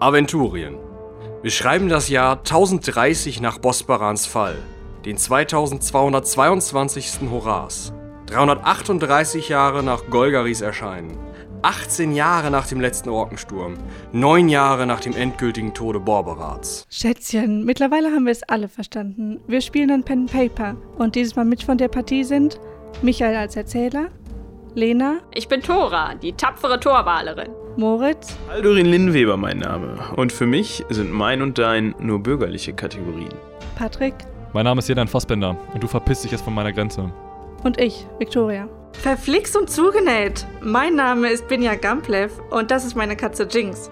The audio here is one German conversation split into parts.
Aventurien. Wir schreiben das Jahr 1030 nach Bosbarans Fall, den 2222. Horas, 338 Jahre nach Golgaris Erscheinen, 18 Jahre nach dem letzten Orkensturm, 9 Jahre nach dem endgültigen Tode Borberats. Schätzchen, mittlerweile haben wir es alle verstanden. Wir spielen ein Pen and Paper und dieses Mal mit von der Partie sind Michael als Erzähler, Lena, Ich bin Tora, die tapfere Torwalerin. Moritz, Aldurin Linnweber mein Name. Und für mich sind mein und dein nur bürgerliche Kategorien. Patrick Mein Name ist Jedan Fassbender und du verpisst dich jetzt von meiner Grenze. und ich, Victoria. Verflixt und zugenäht. Mein Name ist Binja Gamplev und das ist meine Katze Jinx.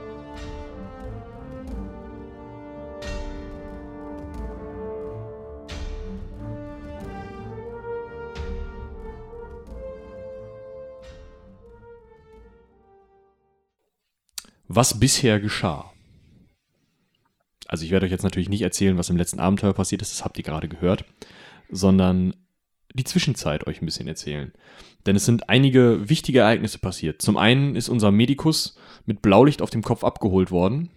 Was bisher geschah. Also ich werde euch jetzt natürlich nicht erzählen, was im letzten Abenteuer passiert ist, das habt ihr gerade gehört, sondern die Zwischenzeit euch ein bisschen erzählen. Denn es sind einige wichtige Ereignisse passiert. Zum einen ist unser Medikus mit Blaulicht auf dem Kopf abgeholt worden.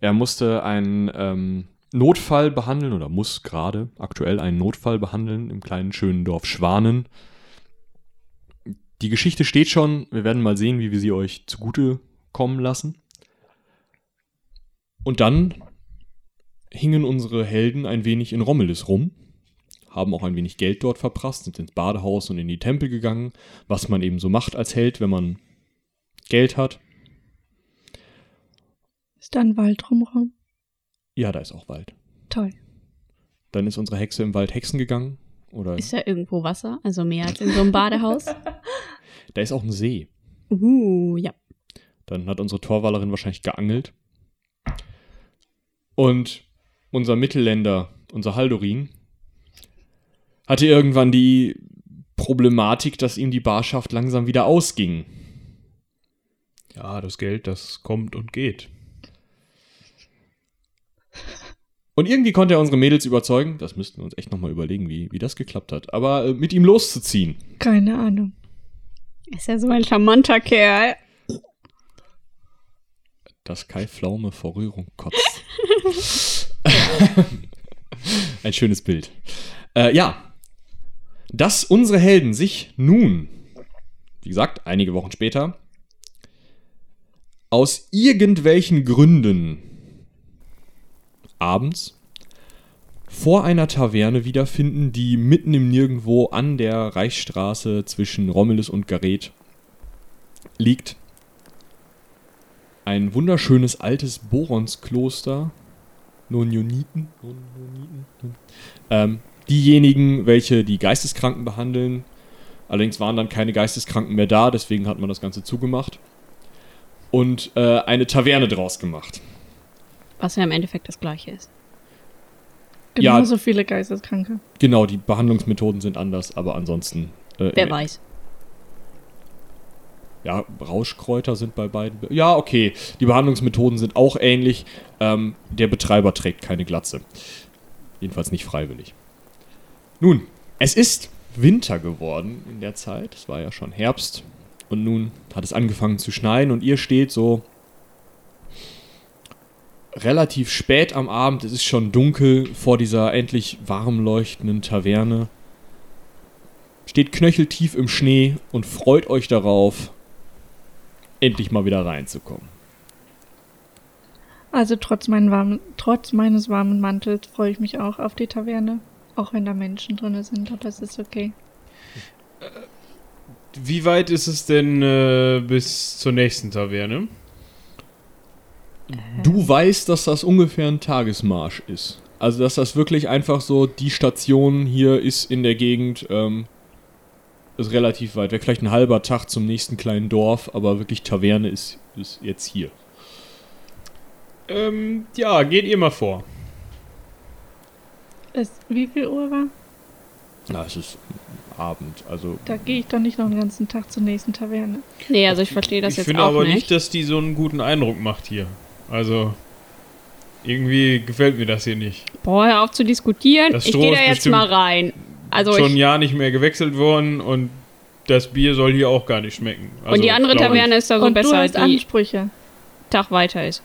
Er musste einen ähm, Notfall behandeln oder muss gerade aktuell einen Notfall behandeln im kleinen schönen Dorf Schwanen. Die Geschichte steht schon. Wir werden mal sehen, wie wir sie euch zugute kommen lassen. Und dann hingen unsere Helden ein wenig in Rommelis rum, haben auch ein wenig Geld dort verprasst, sind ins Badehaus und in die Tempel gegangen, was man eben so macht als Held, wenn man Geld hat. Ist da ein Wald drumherum? Ja, da ist auch Wald. Toll. Dann ist unsere Hexe im Wald hexen gegangen. Oder Ist da irgendwo Wasser? Also mehr als in so einem Badehaus? da ist auch ein See. Uh, ja. Dann hat unsere Torwallerin wahrscheinlich geangelt. Und unser Mittelländer, unser Haldorin, hatte irgendwann die Problematik, dass ihm die Barschaft langsam wieder ausging. Ja, das Geld, das kommt und geht. Und irgendwie konnte er unsere Mädels überzeugen, das müssten wir uns echt nochmal überlegen, wie, wie das geklappt hat, aber äh, mit ihm loszuziehen. Keine Ahnung. Ist ja so ein charmanter Kerl. Dass Kai Pflaume vor Rührung kotzt. Ein schönes Bild. Äh, ja. Dass unsere Helden sich nun, wie gesagt, einige Wochen später, aus irgendwelchen Gründen abends vor einer Taverne wiederfinden, die mitten im Nirgendwo an der Reichsstraße zwischen Romulus und Gareth liegt. Ein wunderschönes altes Boronskloster. Nonioniten. Nonioniten. Ähm, diejenigen, welche die Geisteskranken behandeln. Allerdings waren dann keine Geisteskranken mehr da, deswegen hat man das Ganze zugemacht. Und äh, eine Taverne draus gemacht. Was ja im Endeffekt das gleiche ist. Ja. Genauso viele Geisteskranke. Genau, die Behandlungsmethoden sind anders, aber ansonsten. Äh, Wer weiß. Ja, Rauschkräuter sind bei beiden. be- Ja, okay. Die Behandlungsmethoden sind auch ähnlich. Ähm, der Betreiber trägt keine Glatze. Jedenfalls nicht freiwillig. Nun, es ist Winter geworden in der Zeit. Es war ja schon Herbst. Und nun hat es angefangen zu schneien und ihr steht so relativ spät am Abend. Es ist schon dunkel vor dieser endlich warm leuchtenden Taverne. Steht knöcheltief im Schnee und freut euch darauf, endlich mal wieder reinzukommen. Also trotz, meinen warmen, trotz meines warmen Mantels freue ich mich auch auf die Taverne. Auch wenn da Menschen drin sind, aber es ist okay. Wie weit ist es denn äh, bis zur nächsten Taverne? Du weißt, dass das ungefähr ein Tagesmarsch ist. Also, dass das wirklich einfach so, die Station hier ist in der Gegend, ähm, ist relativ weit weg. Vielleicht ein halber Tag zum nächsten kleinen Dorf, aber wirklich Taverne ist, ist jetzt hier. Ähm, ja, geht ihr mal vor. Es, wie viel Uhr war? Na, es ist Abend, also Da gehe ich doch nicht noch den ganzen Tag zur nächsten Taverne. Nee, also ich verstehe das ich jetzt finde auch aber nicht. nicht, dass die so einen guten Eindruck macht hier. Also, irgendwie gefällt mir das hier nicht. Boah, hör auf zu diskutieren. Das Ich gehe da ist jetzt bestimmt mal rein. Also Schon ein ich, Jahr nicht mehr gewechselt worden und das Bier soll hier auch gar nicht schmecken. Also, und die andere. Taverne ist da so Und du besser, hast die Ansprüche. Tag weiter ist.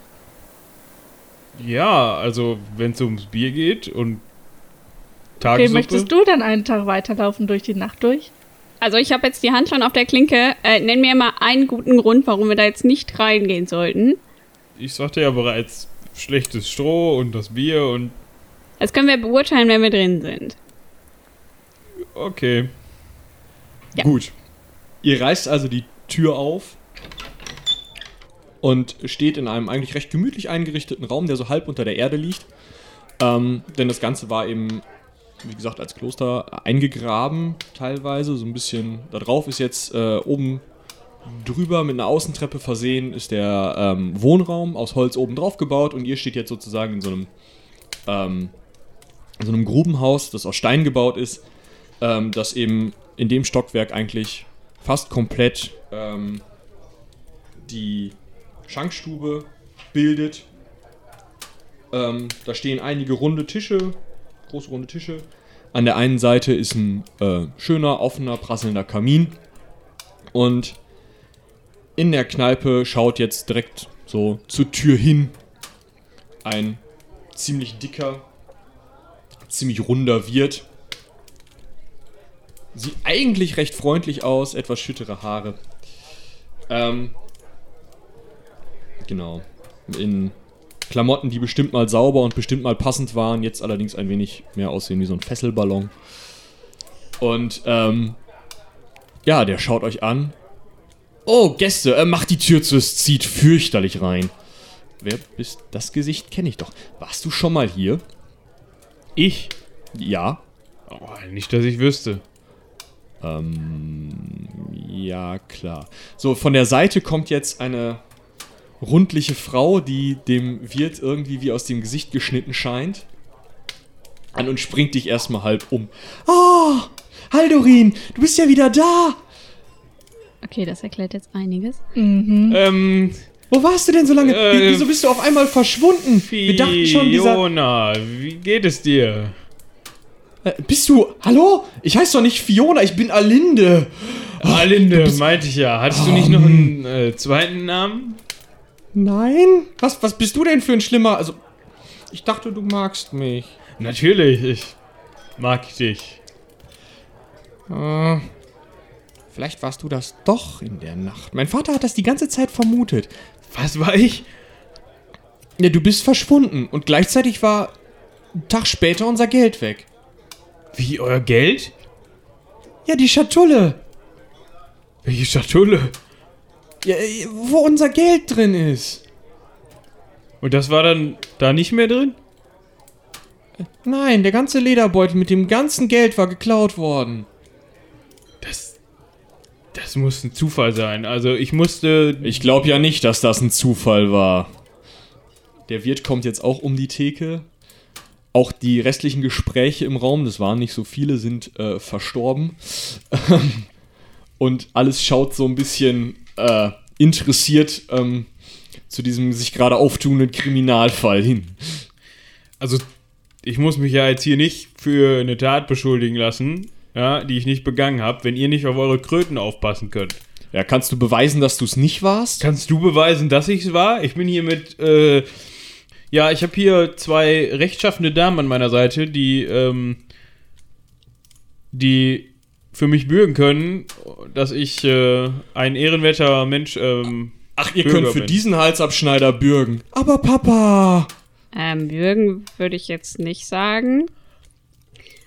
Ja, also wenn es ums Bier geht und Okay, Tagessuppe. möchtest du dann einen Tag weiterlaufen durch die Nacht durch? Also ich habe jetzt die Hand schon auf der Klinke. Äh, nenn mir mal einen guten Grund, warum wir da jetzt nicht reingehen sollten. Ich sagte ja bereits, schlechtes Stroh und das Bier und Das können wir beurteilen, wenn wir drin sind. Okay. Ja. Gut. Ihr reißt also die Tür auf und steht in einem eigentlich recht gemütlich eingerichteten Raum, der so halb unter der Erde liegt. Ähm, denn das Ganze war eben, wie gesagt, als Kloster eingegraben teilweise. So ein bisschen. Da drauf ist jetzt äh, oben drüber mit einer Außentreppe versehen, ist der ähm, Wohnraum aus Holz oben drauf gebaut und ihr steht jetzt sozusagen in so einem, ähm, in so einem Grubenhaus, das aus Stein gebaut ist, ähm, das eben in dem Stockwerk eigentlich fast komplett ähm, die Schankstube bildet. Ähm, da stehen einige runde Tische, große runde Tische. An der einen Seite ist ein äh, schöner, offener, prasselnder Kamin. Und in der Kneipe schaut jetzt direkt so zur Tür hin ein ziemlich dicker, ziemlich runder Wirt. Sieht eigentlich recht freundlich aus, etwas schüttere Haare. Ähm, genau. In Klamotten, die bestimmt mal sauber und bestimmt mal passend waren, jetzt allerdings ein wenig mehr aussehen wie so ein Fesselballon. Und, ähm, ja, der schaut euch an. Oh, Gäste, äh, macht die Tür zu, es zieht fürchterlich rein. Wer bist, das Gesicht kenne ich doch. Warst du schon mal hier? Ich? Ja. Oh, nicht, dass ich wüsste. Ähm, ja, klar. So, von der Seite kommt jetzt eine rundliche Frau, die dem Wirt irgendwie wie aus dem Gesicht geschnitten scheint. An und springt dich erstmal halb um. Oh, Haldorin, du bist ja wieder da. Okay, das erklärt jetzt einiges. Ähm, Wo warst du denn so lange? Äh, Wie- Wieso bist du auf einmal verschwunden? Wir dachten schon, dieser... Fiona, wie geht es dir? Äh, bist du... Hallo? Ich heiße doch nicht Fiona, ich bin Alinde. Alinde, meinte ich ja. Hattest du nicht noch einen äh, zweiten Namen? Nein? Was, was bist du denn für ein Schlimmer... Also, ich dachte, du magst mich. Natürlich, ich mag dich. Äh, vielleicht warst du das doch in der Nacht. Mein Vater hat das die ganze Zeit vermutet. Was war ich? Ja, du bist verschwunden und gleichzeitig war einen Tag später unser Geld weg. Wie, euer Geld? Ja, die Schatulle. Welche Schatulle? Ja, wo unser Geld drin ist. Und das war dann da nicht mehr drin? Nein, der ganze Lederbeutel mit dem ganzen Geld war geklaut worden. Das. Das muss ein Zufall sein. Also ich musste. Ich glaube ja nicht, dass das ein Zufall war. Der Wirt kommt jetzt auch um die Theke. Auch die restlichen Gespräche im Raum, das waren nicht so viele, sind äh, verstorben. Und alles schaut so ein bisschen äh, interessiert ähm, zu diesem sich gerade auftuenden Kriminalfall hin. Also, ich muss mich ja jetzt hier nicht für eine Tat beschuldigen lassen, ja, die ich nicht begangen habe, wenn ihr nicht auf eure Kröten aufpassen könnt. Ja, kannst du beweisen, dass du es nicht warst? Kannst du beweisen, dass ich es war? Ich bin hier mit, äh, ja, ich habe hier zwei rechtschaffende Damen an meiner Seite, die, ähm, die für mich bürgen können, dass ich äh, ein ehrenwerter Mensch, ähm, Ach, ihr Bürger könnt für bin. diesen Halsabschneider bürgen. Aber Papa! Ähm, Bürgen würde ich jetzt nicht sagen.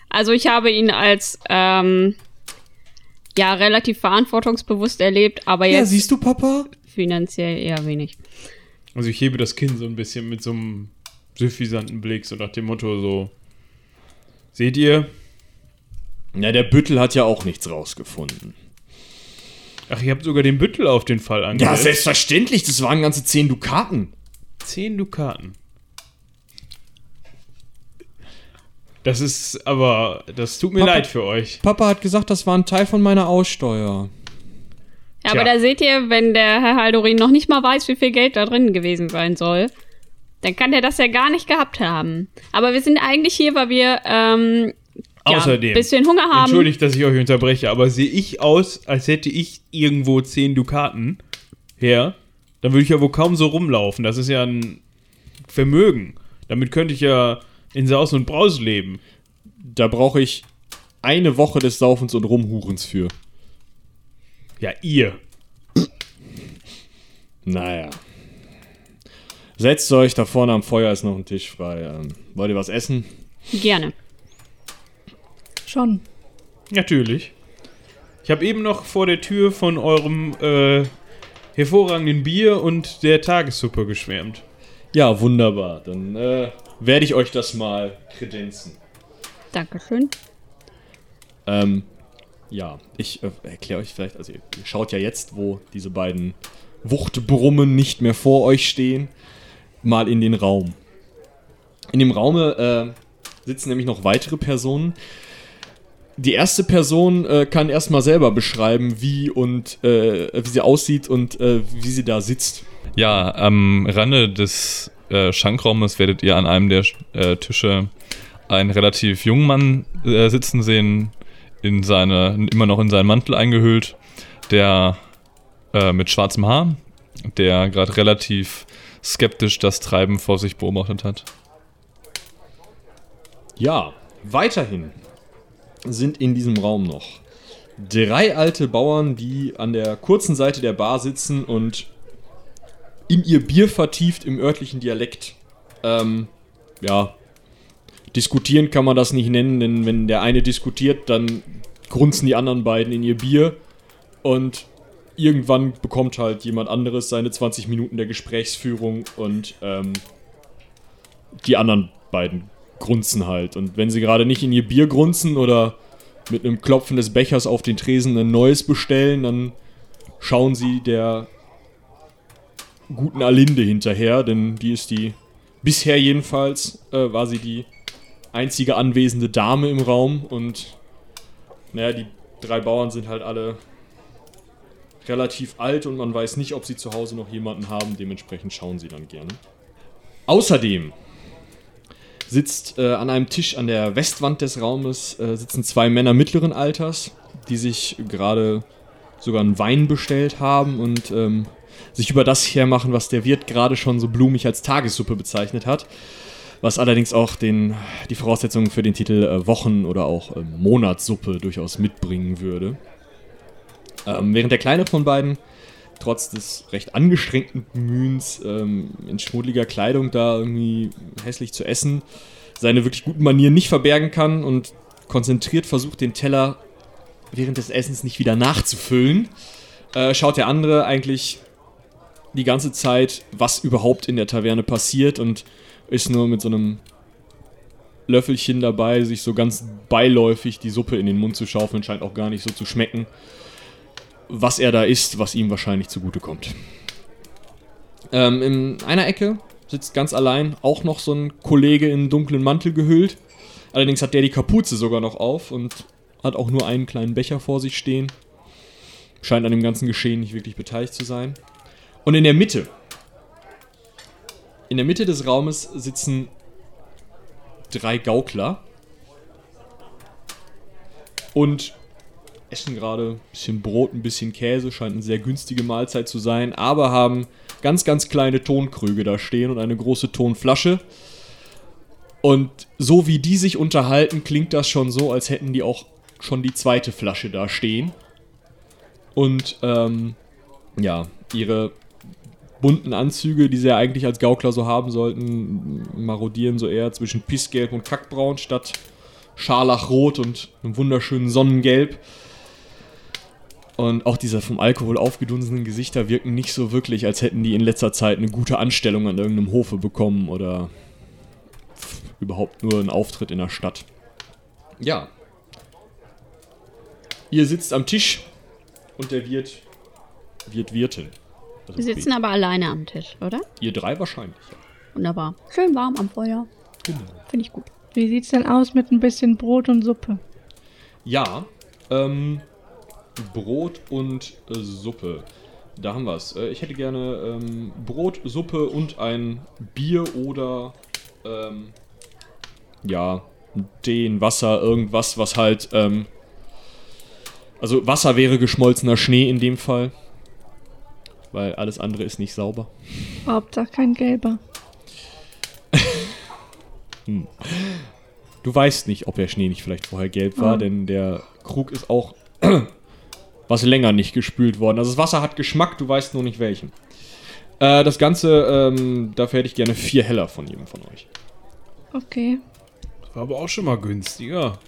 Also ich habe ihn als ähm, ja relativ verantwortungsbewusst erlebt, aber Ja, jetzt siehst du, Papa? finanziell eher wenig. Also ich hebe das Kinn so ein bisschen mit so einem suffisanten Blick, so nach dem Motto so, seht ihr? Ja, der Büttel hat ja auch nichts rausgefunden. Ach, ihr habt sogar den Büttel auf den Fall Ja, angesetzt. selbstverständlich, das waren ganze 10 Dukaten. Zehn Dukaten. Das ist aber, das tut mir Papa- leid für euch. Papa hat gesagt, das war ein Teil von meiner Aussteuer. Ja, aber da seht ihr, wenn der Herr Haldorin noch nicht mal weiß, wie viel Geld da drin gewesen sein soll, dann kann der das ja gar nicht gehabt haben. Aber wir sind eigentlich hier, weil wir ähm, ja, Außerdem, ein bisschen Hunger haben. Entschuldigt, dass ich euch unterbreche, aber sehe ich aus, als hätte ich irgendwo zehn Dukaten her, dann würde ich ja wohl kaum so rumlaufen. Das ist ja ein Vermögen. Damit könnte ich ja in Saus und Braus leben. Da brauche ich eine Woche des Saufens und Rumhurens für. Ja, ihr. Naja. Setzt euch, da vorne am Feuer ist noch ein Tisch frei. Ähm, wollt ihr was essen? Gerne. Schon. Natürlich. Ich habe eben noch vor der Tür von eurem äh, hervorragenden Bier und der Tagessuppe geschwärmt. Ja, wunderbar. Dann äh, werde ich euch das mal kredenzen. Dankeschön. Ähm, ja, ich äh, erkläre euch vielleicht, also ihr, ihr schaut ja jetzt, wo diese beiden Wuchtbrummen nicht mehr vor euch stehen, mal in den Raum. In dem Raume äh, sitzen nämlich noch weitere Personen. Die erste Person äh, kann erstmal selber beschreiben, wie und äh, wie sie aussieht und äh, wie sie da sitzt. Ja, am Rande des äh, Schankraumes werdet ihr an einem der äh, Tische einen relativ jungen Mann sitzen sehen, in seine, immer noch in seinen Mantel eingehüllt, der äh, mit schwarzem Haar, der gerade relativ skeptisch das Treiben vor sich beobachtet hat. Ja, weiterhin sind in diesem Raum noch drei alte Bauern, die an der kurzen Seite der Bar sitzen und in ihr Bier vertieft im örtlichen Dialekt. Ähm, ja, diskutieren kann man das nicht nennen, denn wenn der eine diskutiert, dann grunzen die anderen beiden in ihr Bier und irgendwann bekommt halt jemand anderes seine 20 Minuten der Gesprächsführung und ähm, die anderen beiden grunzen halt. Und wenn sie gerade nicht in ihr Bier grunzen oder mit einem Klopfen des Bechers auf den Tresen ein neues bestellen, dann schauen sie der guten Alinde hinterher, denn die ist die, bisher jedenfalls, äh, war sie die einzige anwesende Dame im Raum und naja, die drei Bauern sind halt alle relativ alt und man weiß nicht, ob sie zu Hause noch jemanden haben, dementsprechend schauen sie dann gerne. Außerdem sitzt äh, an einem Tisch an der Westwand des Raumes äh, sitzen zwei Männer mittleren Alters, die sich gerade sogar einen Wein bestellt haben und ähm, sich über das hermachen, was der Wirt gerade schon so blumig als Tagessuppe bezeichnet hat. Was allerdings auch den, die Voraussetzungen für den Titel äh, Wochen- oder auch äh, Monatssuppe durchaus mitbringen würde. Ähm, während der Kleine von beiden, trotz des recht angestrengten Bemühens, ähm, in schmuddeliger Kleidung da irgendwie hässlich zu essen, seine wirklich guten Manieren nicht verbergen kann und konzentriert versucht, den Teller während des Essens nicht wieder nachzufüllen, äh, schaut der andere eigentlich die ganze Zeit, was überhaupt in der Taverne passiert und ist nur mit so einem Löffelchen dabei, sich so ganz beiläufig die Suppe in den Mund zu schaufeln, scheint auch gar nicht so zu schmecken was er da isst, was ihm wahrscheinlich zugutekommt. Ähm, in einer Ecke sitzt ganz allein auch noch so ein Kollege in dunklen Mantel gehüllt. Allerdings hat der die Kapuze sogar noch auf und hat auch nur einen kleinen Becher vor sich stehen. Scheint an dem ganzen Geschehen nicht wirklich beteiligt zu sein. Und in der Mitte, in der Mitte des Raumes sitzen drei Gaukler. Und essen gerade ein bisschen Brot, ein bisschen Käse, scheint eine sehr günstige Mahlzeit zu sein, aber haben ganz, ganz kleine Tonkrüge da stehen und eine große Tonflasche. Und so wie die sich unterhalten, klingt das schon so, als hätten die auch schon die zweite Flasche da stehen. Und ähm, ja, ihre bunten Anzüge, die sie ja eigentlich als Gaukler so haben sollten, marodieren so eher zwischen Pissgelb und Kackbraun statt Scharlachrot und einem wunderschönen Sonnengelb. Und auch diese vom Alkohol aufgedunsenen Gesichter wirken nicht so wirklich, als hätten die in letzter Zeit eine gute Anstellung an irgendeinem Hofe bekommen oder überhaupt nur einen Auftritt in der Stadt. Ja. Ihr sitzt am Tisch und der Wirt wird Wirtin. Also Wir sitzen aber alleine am Tisch, oder? Ihr drei wahrscheinlich, ja. Wunderbar. Schön warm am Feuer. Genau. Finde ich gut. Wie sieht's denn aus mit ein bisschen Brot und Suppe? Ja, ähm, Brot und äh, Suppe. Da haben wir es. Äh, ich hätte gerne ähm, Brot, Suppe und ein Bier oder ähm, ja, den Wasser, irgendwas, was halt. Ähm, also Wasser wäre geschmolzener Schnee in dem Fall. Weil alles andere ist nicht sauber. Hauptsache kein gelber. Du weißt nicht, ob der Schnee nicht vielleicht vorher gelb war, Oh. denn der Krug ist auch was länger nicht gespült worden. Also das Wasser hat Geschmack, du weißt nur nicht welchen. Äh, das Ganze, ähm, dafür hätte ich gerne vier Heller von jedem von euch. Okay. War aber auch schon mal günstiger.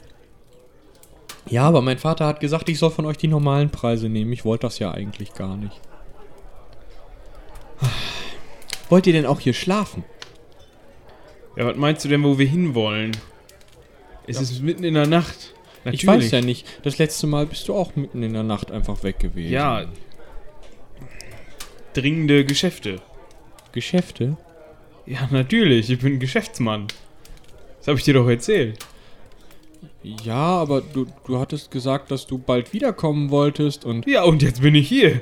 Ja, aber mein Vater hat gesagt, ich soll von euch die normalen Preise nehmen. Ich wollte das ja eigentlich gar nicht. Wollt ihr denn auch hier schlafen? Ja, was meinst du denn, wo wir hinwollen? Es ist mitten in der Nacht. Ich weiß ja nicht. Das letzte Mal bist du auch mitten in der Nacht einfach weg gewesen. Ja. Dringende Geschäfte. Geschäfte? Ja, natürlich. Ich bin Geschäftsmann. Das habe ich dir doch erzählt. Ja, aber du, du hattest gesagt, dass du bald wiederkommen wolltest und Ja, und jetzt bin ich hier.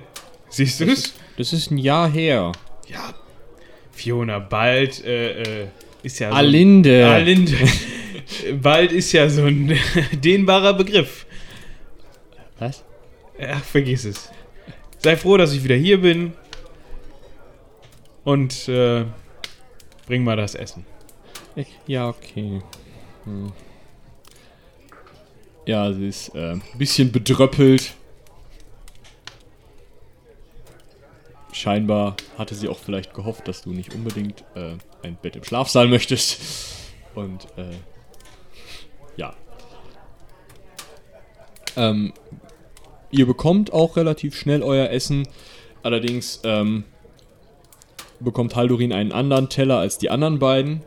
Siehst du es? Das ist ein Jahr her. Ja. Fiona, bald äh, äh, ist ja so Alinde. Alinde. bald ist ja so ein dehnbarer Begriff. Was? Ach, vergiss es. Sei froh, dass ich wieder hier bin. Und äh, bring mal das Essen. Ja, okay. Hm. Ja, sie ist äh, ein bisschen bedröppelt. Scheinbar hatte sie auch vielleicht gehofft, dass du nicht unbedingt äh, ein Bett im Schlafsaal möchtest. Und äh, ja. Ähm, ihr bekommt auch relativ schnell euer Essen. Allerdings ähm, bekommt Haldurin einen anderen Teller als die anderen beiden.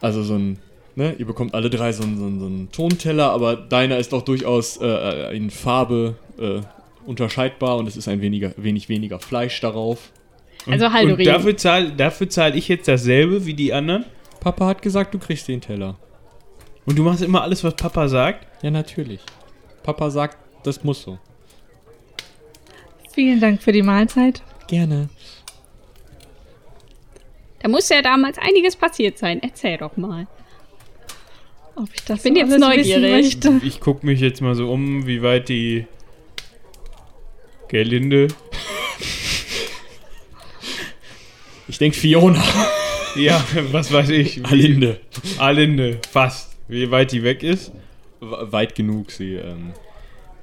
Also so ein, ne, ihr bekommt alle drei so einen, so einen, so einen Tonteller, aber deiner ist auch durchaus äh, in Farbe äh, unterscheidbar und es ist ein weniger, wenig weniger Fleisch darauf. Also Und Haldorin. dafür zahle dafür zahl ich jetzt dasselbe wie die anderen. Papa hat gesagt, du kriegst den Teller. Und du machst immer alles, was Papa sagt. Ja, natürlich. Papa sagt, das muss so. Vielen Dank für die Mahlzeit. Gerne. Da muss ja damals einiges passiert sein. Erzähl doch mal. Ob ich das bin so jetzt neugierig. Ich gucke mich jetzt mal so um, wie weit die Gerlinde. Ich denke Fiona. Ja, was weiß ich. wie- Alinde. Alinde, fast. Wie weit die weg ist. We- Weit genug, sie. Ähm,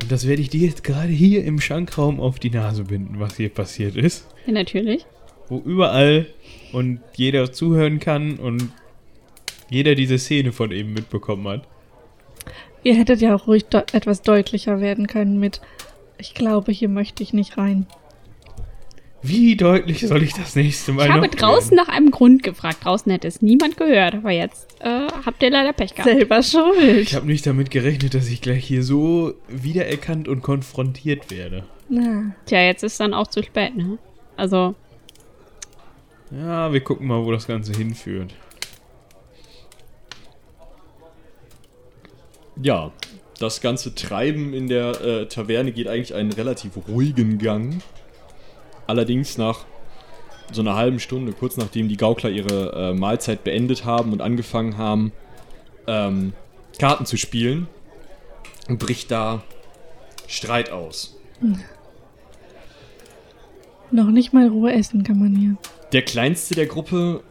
Und das werde ich dir jetzt gerade hier im Schankraum auf die Nase binden, was hier passiert ist. Ja, natürlich. Wo überall und jeder zuhören kann und jeder diese Szene von eben mitbekommen hat. Ihr hättet ja auch ruhig de etwas deutlicher werden können mit Ich glaube, hier möchte ich nicht rein. Wie deutlich soll ich das nächste Mal Ich habe draußen werden? nach einem Grund gefragt. Draußen hätte es niemand gehört. Aber jetzt äh, habt ihr leider Pech gehabt. Selber schuld. Ich habe nicht damit gerechnet, dass ich gleich hier so wiedererkannt und konfrontiert werde. Na, Tja, jetzt ist dann auch zu spät, ne? Also, Ja, wir gucken mal, wo das Ganze hinführt. Ja, das ganze Treiben in der äh, Taverne geht eigentlich einen relativ ruhigen Gang. Allerdings nach so einer halben Stunde, kurz nachdem die Gaukler ihre äh, Mahlzeit beendet haben und angefangen haben, ähm, Karten zu spielen, bricht da Streit aus. noch nicht mal Ruhe essen kann man hier. Der kleinste der Gruppe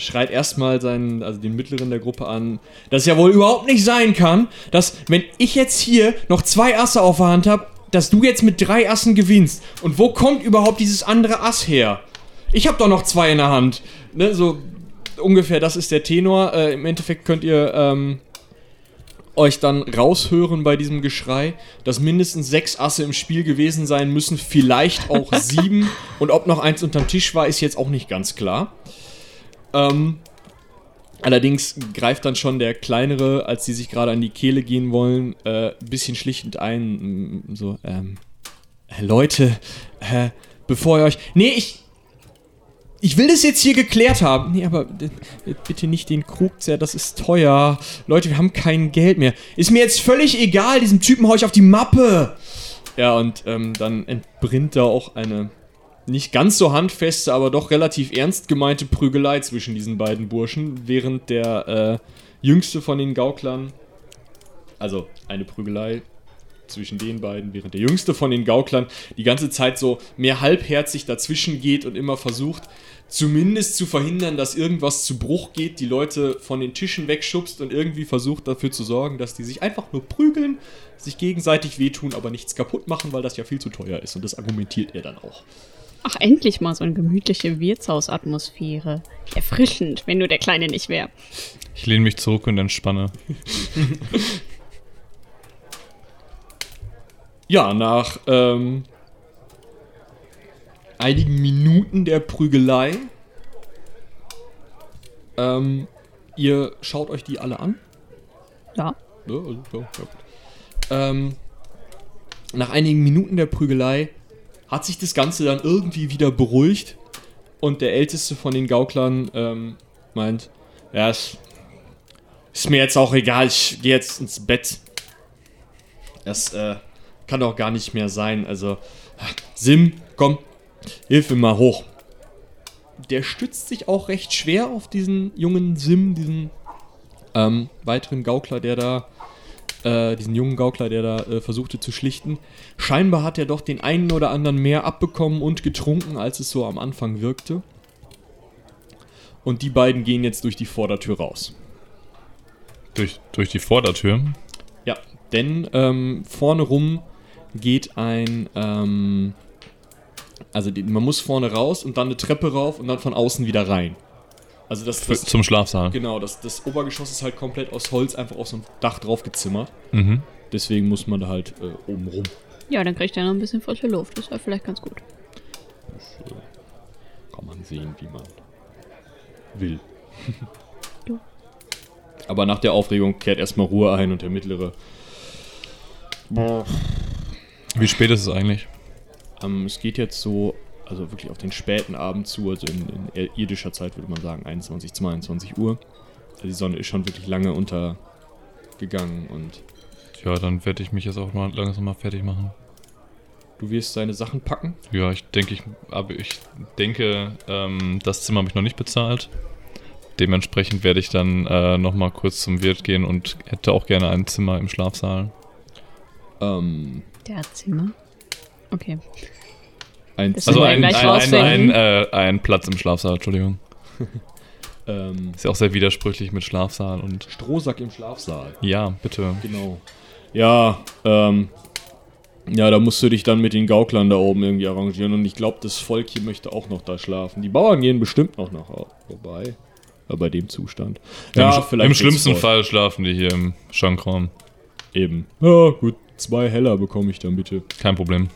schreit erstmal seinen, also den mittleren der Gruppe an, dass es ja wohl überhaupt nicht sein kann, dass, wenn ich jetzt hier noch zwei Asse auf der Hand habe, dass du jetzt mit drei Assen gewinnst. Und wo kommt überhaupt dieses andere Ass her? Ich habe doch noch zwei in der Hand. Ne, so ungefähr, das ist der Tenor. Äh, Im Endeffekt könnt ihr ähm, euch dann raushören bei diesem Geschrei, dass mindestens sechs Asse im Spiel gewesen sein müssen, vielleicht auch sieben. Und ob noch eins unterm Tisch war, ist jetzt auch nicht ganz klar. Ähm, allerdings greift dann schon der Kleinere, als die sich gerade an die Kehle gehen wollen, äh, ein bisschen schlichtend ein. mm, So, ähm, äh, Leute, äh, bevor ihr euch. Nee, ich. Ich will das jetzt hier geklärt haben. Nee, aber äh, bitte nicht den Krug zerr, das ist teuer. Leute, wir haben kein Geld mehr. Ist mir jetzt völlig egal, diesem Typen hau ich auf die Mappe. Ja, und ähm, dann entbrinnt da auch eine nicht ganz so handfeste, aber doch relativ ernst gemeinte Prügelei zwischen diesen beiden Burschen, während der äh, jüngste von den Gauklern, also eine Prügelei zwischen den beiden, während der jüngste von den Gauklern die ganze Zeit so mehr halbherzig dazwischen geht und immer versucht, zumindest zu verhindern, dass irgendwas zu Bruch geht, die Leute von den Tischen wegschubst und irgendwie versucht dafür zu sorgen, dass die sich einfach nur prügeln, sich gegenseitig wehtun, aber nichts kaputt machen, weil das ja viel zu teuer ist. Und das argumentiert er dann auch. Ach, endlich mal so eine gemütliche Wirtshausatmosphäre. Erfrischend, wenn nur der Kleine nicht wäre. Ich lehne mich zurück und entspanne. Ja, nach ähm, einigen Minuten der Prügelei, ähm, ihr schaut euch die alle an. Ja. Ja, also, ja, ja. Ähm, nach einigen Minuten der Prügelei hat sich das Ganze dann irgendwie wieder beruhigt und der älteste von den Gauklern ähm, meint, ja, es ist mir jetzt auch egal, ich gehe jetzt ins Bett. Das äh, kann doch gar nicht mehr sein. Also, Sim, komm, hilf mir mal hoch. Der stützt sich auch recht schwer auf diesen jungen Sim, diesen ähm, weiteren Gaukler, der da, äh, diesen jungen Gaukler, der da äh, versuchte zu schlichten. Scheinbar hat er doch den einen oder anderen mehr abbekommen und getrunken, als es so am Anfang wirkte. Und die beiden gehen jetzt durch die Vordertür raus. Durch, durch die Vordertür. Ja, denn ähm, vorne rum geht ein, ähm, also die, man muss vorne raus und dann eine Treppe rauf und dann von außen wieder rein. Also das, das zum Schlafsaal. genau, das, das Obergeschoss ist halt komplett aus Holz einfach auf so ein Dach drauf gezimmert. Mhm. Deswegen muss man da halt äh, oben rum. Ja, dann kriegt er noch ein bisschen frische Luft. Das wäre vielleicht ganz gut. Kann man sehen, wie man will. Ja. Aber nach der Aufregung kehrt erstmal Ruhe ein und der mittlere. Wie spät ist es eigentlich? Ähm, es geht jetzt so, also wirklich auf den späten Abend zu, also in, in irdischer Zeit würde man sagen 21, 22 Uhr. Also die Sonne ist schon wirklich lange untergegangen und Ja, dann werde ich mich jetzt auch mal langsam mal fertig machen. du wirst deine Sachen packen. Ja, ich denke, ich, aber ich denke, ähm, das Zimmer habe ich noch nicht bezahlt. Dementsprechend werde ich dann äh, nochmal kurz zum Wirt gehen und hätte auch gerne ein Zimmer im Schlafsaal. Ähm, Der hat Zimmer. Okay. Ein Also ein, ein, ein, äh, ein Platz im Schlafsaal, Entschuldigung. ähm, Ist ja auch sehr widersprüchlich mit Schlafsaal und. Strohsack im Schlafsaal. Ja, bitte. Genau. Ja, ähm, ja, da musst du dich dann mit den Gauklern da oben irgendwie arrangieren. Und ich glaube, das Volk hier möchte auch noch da schlafen. Die Bauern gehen bestimmt noch nach vorbei. Ja, bei dem Zustand. Im, Ja, Sch- vielleicht Im schlimmsten voll. Fall schlafen die hier im Schankraum. Eben. Ja, gut. Zwei Heller bekomme ich dann bitte. Kein Problem.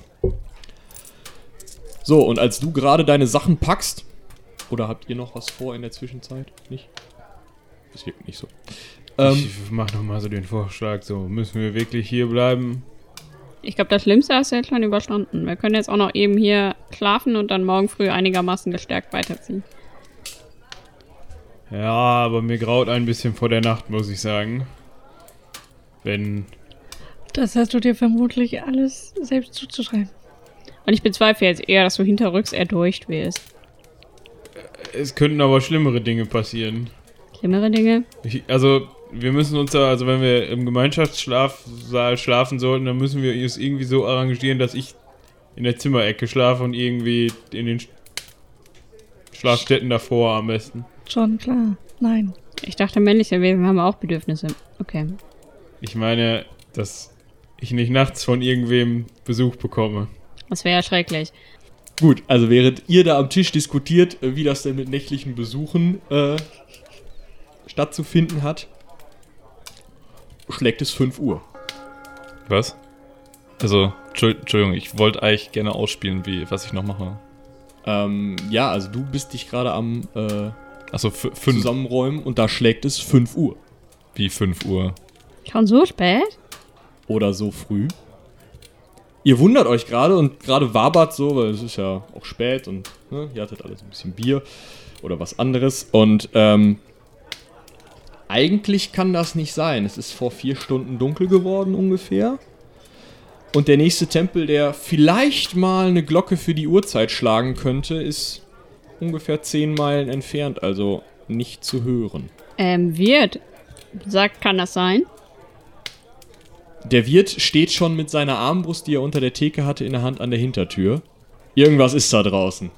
So, und als du gerade deine Sachen packst, oder habt ihr noch was vor in der Zwischenzeit? Nicht? Das wirkt nicht so. Ähm, ich mach noch mal so den Vorschlag, so müssen wir wirklich hier bleiben? Ich glaube, das Schlimmste hast du jetzt schon überstanden. Wir können jetzt auch noch eben hier schlafen und dann morgen früh einigermaßen gestärkt weiterziehen. Ja, aber mir graut ein bisschen vor der Nacht, muss ich sagen. Wenn Das hast du dir vermutlich alles selbst zuzuschreiben. Und ich bezweifle jetzt eher, dass du hinterrücks erdurcht wirst. es könnten aber schlimmere Dinge passieren. Schlimmere Dinge? Ich, also, wir müssen uns da, also wenn wir im Gemeinschaftsschlafsaal schlafen sollten, dann müssen wir es irgendwie so arrangieren, dass ich in der Zimmerecke schlafe und irgendwie in den Sch- Schlafstätten davor am besten. Schon klar. Nein. Ich dachte, männliche Wesen haben auch Bedürfnisse. Okay. Ich meine, dass ich nicht nachts von irgendwem Besuch bekomme. Das wäre ja schrecklich. Gut, also während ihr da am Tisch diskutiert, äh, wie das denn mit nächtlichen Besuchen äh, stattzufinden hat, schlägt es 5 Uhr. Was? Also, Entschuld- Entschuldigung, ich wollte eigentlich gerne ausspielen, wie, was ich noch mache. Ähm, ja, also du bist dich gerade am äh, fünf. Zusammenräumen und da schlägt es 5 Uhr. Wie 5 Uhr. Schon so spät? Oder so früh. Ihr wundert euch gerade und gerade wabert so, weil es ist ja auch spät und ne, ihr hattet alles ein bisschen Bier oder was anderes. Und ähm, eigentlich kann das nicht sein. Es ist vor vier Stunden dunkel geworden ungefähr. Und der nächste Tempel, der vielleicht mal eine Glocke für die Uhrzeit schlagen könnte, ist ungefähr zehn Meilen entfernt, also nicht zu hören. Ähm, wird. Sagt, kann das sein? Der Wirt steht schon mit seiner Armbrust, die er unter der Theke hatte, in der Hand an der Hintertür. Irgendwas ist da draußen.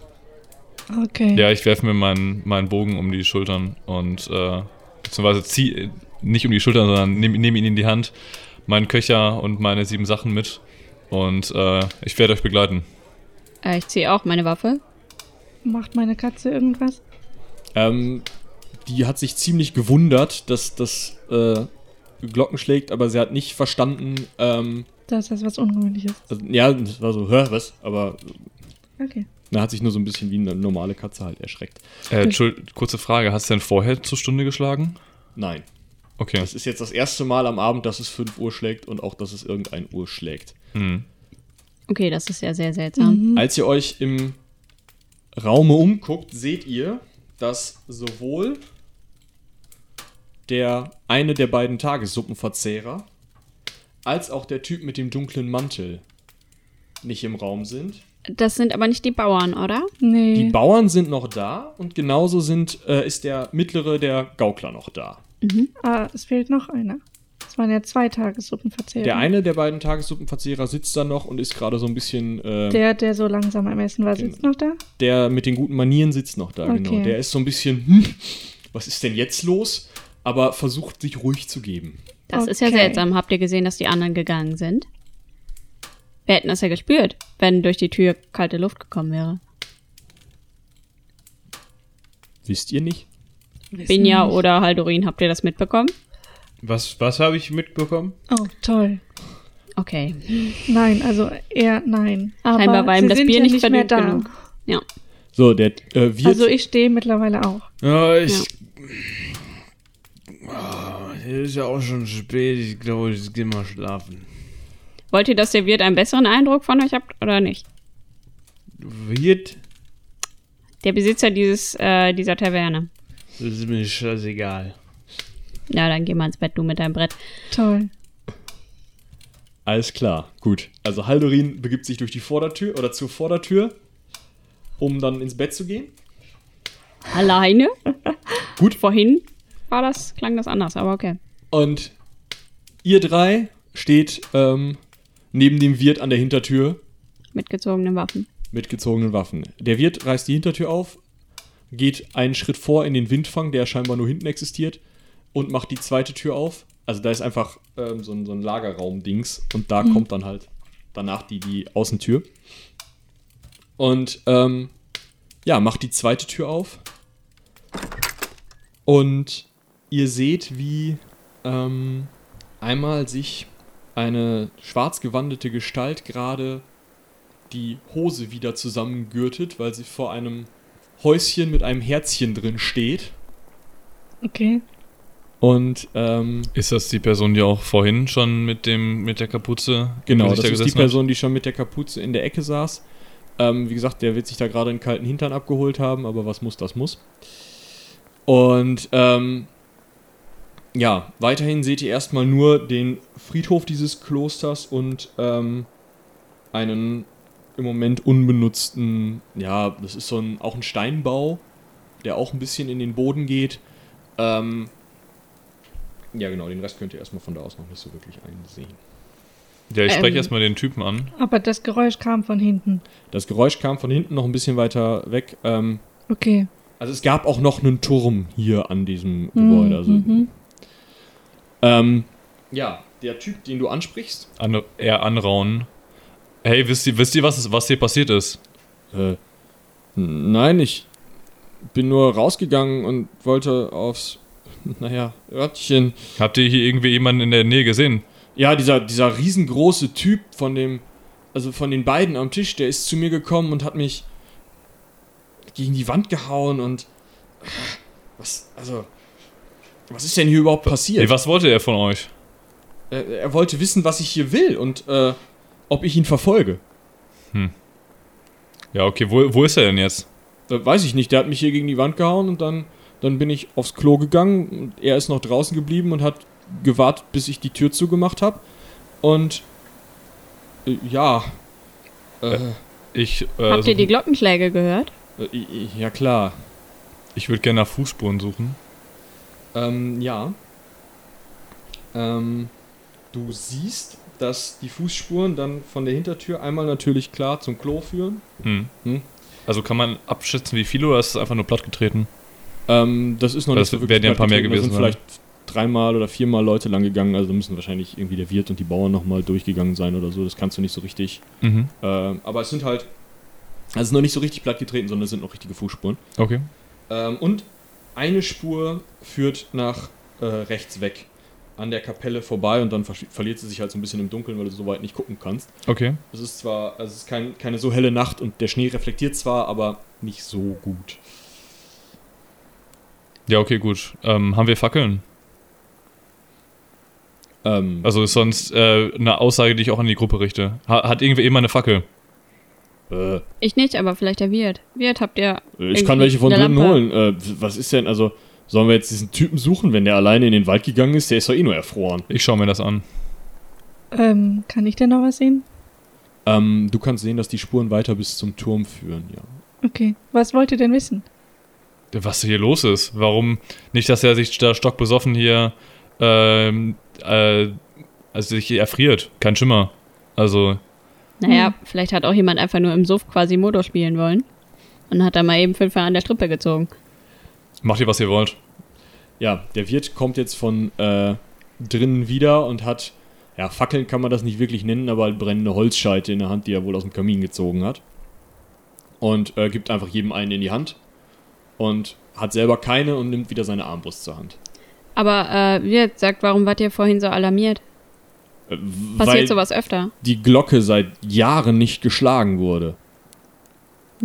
Okay. Ja, ich werfe mir meinen, meinen Bogen um die Schultern und äh, beziehungsweise zieh nicht um die Schultern, sondern nehme nehm ihn in die Hand, meinen Köcher und meine sieben Sachen mit und äh, ich werde euch begleiten. Äh, ich ziehe auch meine Waffe. Macht meine Katze irgendwas? Ähm, die hat sich ziemlich gewundert, dass das äh, Glocken schlägt, aber sie hat nicht verstanden, ähm, Dass das was Ungewöhnliches. also, ja, das war so, hä, was? Aber Okay. da hat sich nur so ein bisschen wie eine normale Katze halt erschreckt. Äh, kurze Frage, hast du denn vorher zur Stunde geschlagen? Nein. Okay. Das ist jetzt das erste Mal am Abend, dass es 5 Uhr schlägt und auch, dass es irgendein Uhr schlägt. Hm. Okay, das ist ja sehr seltsam. Mhm. Als ihr euch im Raume umguckt, seht ihr, dass sowohl der eine der beiden Tagessuppenverzehrer als auch der Typ mit dem dunklen Mantel nicht im Raum sind. Das sind aber nicht die Bauern, oder? Nee. Die Bauern sind noch da und genauso sind, äh, ist der mittlere, der Gaukler, noch da. ah, es fehlt noch einer. Es waren ja zwei Tagessuppenverzehrer. Der eine der beiden Tagessuppenverzehrer sitzt da noch und ist gerade so ein bisschen. Äh, der, Der, der so langsam am Essen war, sitzt noch da? mit den guten Manieren sitzt noch da, Okay. genau. Der ist so ein bisschen, hm, was ist denn jetzt los? Aber versucht sich ruhig zu geben. Das ist ja Okay. seltsam. Habt ihr gesehen, dass die anderen gegangen sind? Wir hätten das ja gespürt, wenn durch die Tür kalte Luft gekommen wäre. Wisst ihr nicht? Binja oder Haldorin, habt ihr das mitbekommen? Was, was habe ich mitbekommen? Oh, toll. Okay. Nein, also eher nein. Aber Scheinbar war ihm sie das sind Bier ja nicht nicht mehr da. genug. Ja. So, der äh, wird. Also ich stehe mittlerweile auch. Ja, ich. Ah, es ist ja auch schon spät. Ich glaube, ich gehe mal schlafen. Wollt ihr, dass der Wirt einen besseren Eindruck von euch habt oder nicht? Wird? Der Besitzer dieses, äh, dieser Taverne. Das ist mir scheißegal. Ja, dann geh mal ins Bett, du mit deinem Brett. Toll. Alles klar, gut. Also Haldorin begibt sich durch die Vordertür oder zur Vordertür, um dann ins Bett zu gehen. Alleine? Gut. Vorhin war das, klang das anders, aber okay. Und ihr drei steht ähm, neben dem Wirt an der Hintertür Mit gezogenen Waffen. mit gezogenen Waffen. Der Wirt reißt die Hintertür auf, geht einen Schritt vor in den Windfang, der scheinbar nur hinten existiert, und macht die zweite Tür auf. Also da ist einfach ähm, so ein, so ein Lagerraum-Dings und da kommt dann halt danach die, die Außentür. Und ähm, ja, macht die zweite Tür auf. Und ihr seht, wie ähm, einmal sich eine schwarz gewandete Gestalt gerade die Hose wieder zusammengürtet, weil sie vor einem Häuschen mit einem Herzchen drin steht. Okay. Und ähm, Ist das die Person, die auch vorhin schon mit dem mit der Kapuze genau, das da ist die Person, die schon mit der Kapuze in der Ecke saß. Ähm, wie gesagt, der wird sich da gerade einen kalten Hintern abgeholt haben, aber was muss, das muss. Und ähm, ja, weiterhin seht ihr erstmal nur den Friedhof dieses Klosters und ähm, einen im Moment unbenutzten, ja, das ist so ein, auch ein Steinbau, der auch ein bisschen in den Boden geht. Ähm, ja, genau, den Rest könnt ihr erstmal von da aus noch nicht so wirklich einsehen. Ja, ich spreche Ähm. erstmal den Typen an. Aber das Geräusch kam von hinten. Das Geräusch kam von hinten noch ein bisschen weiter weg. Ähm, Okay. also es gab auch noch einen Turm hier an diesem Mhm, Gebäude. Also, mhm. Ähm, ja, der Typ, den du ansprichst, An, eher anrauen. Hey, wisst ihr, wisst ihr was, was hier passiert ist? äh, nein, ich bin nur rausgegangen und wollte aufs, naja, Örtchen. Habt ihr hier irgendwie jemanden in der Nähe gesehen? Ja, dieser, dieser riesengroße Typ von dem, also von den beiden am Tisch, der ist zu mir gekommen und hat mich gegen die Wand gehauen und was, also, was ist denn hier überhaupt passiert? Hey, was wollte er von euch? Er, er wollte wissen, was ich hier will und äh, ob ich ihn verfolge. Ja, okay, wo, wo ist er denn jetzt? Äh, weiß ich nicht, der hat mich hier gegen die Wand gehauen und dann, dann bin ich aufs Klo gegangen und er ist noch draußen geblieben und hat gewartet, bis ich die Tür zugemacht habe. Und äh, ja. Äh, Ich, äh, Habt ihr die Glockenschläge gehört? äh, ja klar. ich würde gerne nach Fußspuren suchen. Ähm, ja. Ähm, du siehst, dass die Fußspuren dann von der Hintertür einmal natürlich klar zum Klo führen. Hm. Hm. Also kann man abschätzen, wie viele oder ist es einfach nur plattgetreten? Ähm, das ist noch Das nicht so werden ja ein paar mehr platt getreten. gewesen Da sind vielleicht dreimal oder viermal Leute lang gegangen, also müssen wahrscheinlich irgendwie der Wirt und die Bauern nochmal durchgegangen sein oder so. Das kannst du nicht so richtig. Mhm. Ähm, aber es sind halt. Also es ist noch nicht so richtig platt getreten, sondern es sind noch richtige Fußspuren. Okay. Ähm, und eine Spur führt nach äh, rechts weg an der Kapelle vorbei und dann verliert sie sich halt so ein bisschen im Dunkeln, weil du so weit nicht gucken kannst. Okay. Es ist zwar, also es ist kein, keine so helle Nacht und der Schnee reflektiert zwar, aber nicht so gut. Ja, okay, gut. Ähm, haben wir Fackeln? Ähm, Also ist sonst äh, eine Aussage, die ich auch an die Gruppe richte. Ha hat irgendwer immer eine Fackel? Äh, Ich nicht, aber vielleicht der Wirt. Wirt habt ihr. ich kann welche von Lampe? holen. Äh, was ist denn, also sollen wir jetzt diesen Typen suchen, wenn der alleine in den Wald gegangen ist? Der ist doch eh nur erfroren. Ich schaue mir das an. Ähm, kann ich denn noch was sehen? Ähm, du kannst sehen, dass die Spuren weiter bis zum Turm führen, ja. Okay. Was wollt ihr denn wissen? Was hier los ist. Warum nicht, dass er sich da stockbesoffen hier ähm, äh, also sich erfriert. Kein Schimmer. Also, Naja, Hm. vielleicht hat auch jemand einfach nur im Suff quasi Motor spielen wollen. Und hat da mal eben fünfmal an der Strippe gezogen. macht ihr, was ihr wollt. Ja, der Wirt kommt jetzt von äh, drinnen wieder und hat, ja, Fackeln kann man das nicht wirklich nennen, aber halt brennende Holzscheite in der Hand, die er wohl aus dem Kamin gezogen hat. Und äh, gibt einfach jedem einen in die Hand und hat selber keine und nimmt wieder seine Armbrust zur Hand. Aber äh, Wirt sagt, warum wart ihr vorhin so alarmiert? Äh, Passiert sowas öfter. die Glocke seit Jahren nicht geschlagen wurde.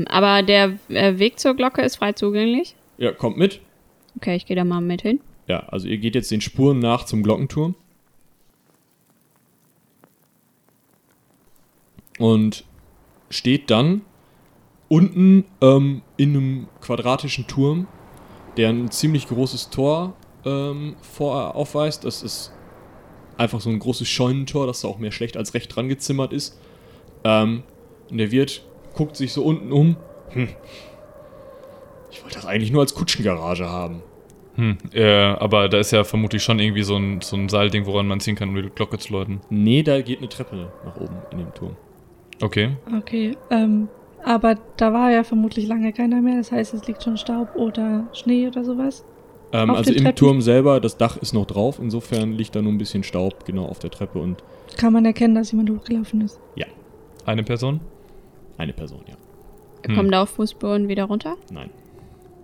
Aber der äh, Weg zur Glocke ist frei zugänglich. Ja, kommt mit. Okay, ich gehe da mal mit hin. Ja, also ihr geht jetzt den Spuren nach zum Glockenturm. Und steht dann unten ähm, in einem quadratischen Turm, der ein ziemlich großes Tor ähm, vor aufweist. Das ist einfach so ein großes Scheunentor, das da auch mehr schlecht als recht dran gezimmert ist. Ähm, und der Wirt guckt sich so unten um. Hm. Ich wollte das eigentlich nur als Kutschengarage haben. Hm, äh, aber da ist ja vermutlich schon irgendwie so ein, so ein Seilding, woran man ziehen kann, um die Glocke zu läuten. Nee, da geht eine Treppe nach oben in dem Turm. Okay. Okay, ähm, aber da war ja vermutlich lange keiner mehr. Das heißt, es liegt schon Staub oder Schnee oder sowas. Ähm, Auf also den im Treppen? Turm selber, das Dach ist noch drauf, insofern liegt da nur ein bisschen Staub genau auf der Treppe und Kann man erkennen, dass jemand hochgelaufen ist. Eine Person? eine Person, ja. Hm. Kommen da auf Fußboden wieder runter? Nein.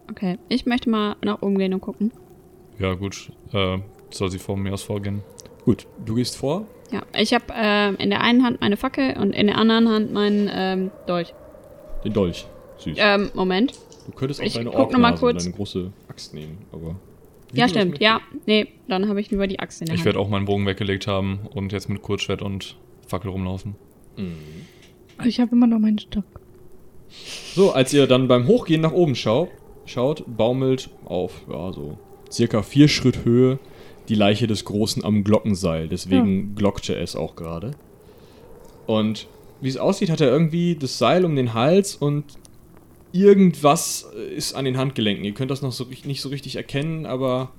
Okay, ich möchte mal nach oben gehen und gucken. Ja, gut. Äh, soll sie vor mir aus vorgehen? Gut, du gehst vor. Ja, ich habe ähm, in der einen Hand meine Fackel und in der anderen Hand meinen ähm, Dolch. Den Dolch. Süß. Ähm, Moment. Du könntest auch ich deine guck noch mal Orknase und kurz. deine große Axt nehmen, aber... wie Ja, stimmt. Ja, nee, dann habe ich lieber die Axt in der Ich werde auch meinen Bogen weggelegt haben und jetzt mit Kurzschwert und Fackel rumlaufen. Mhm. Ich habe immer noch meinen Stock. So, als ihr dann beim Hochgehen nach oben schaut, schaut, baumelt auf, ja, so circa vier Schritt Höhe die Leiche des Großen am Glockenseil. Deswegen glockte es auch gerade. Und wie es aussieht, hat er irgendwie das Seil um den Hals und irgendwas äh, ist an den Handgelenken. Ihr könnt das noch so nicht so richtig erkennen, aber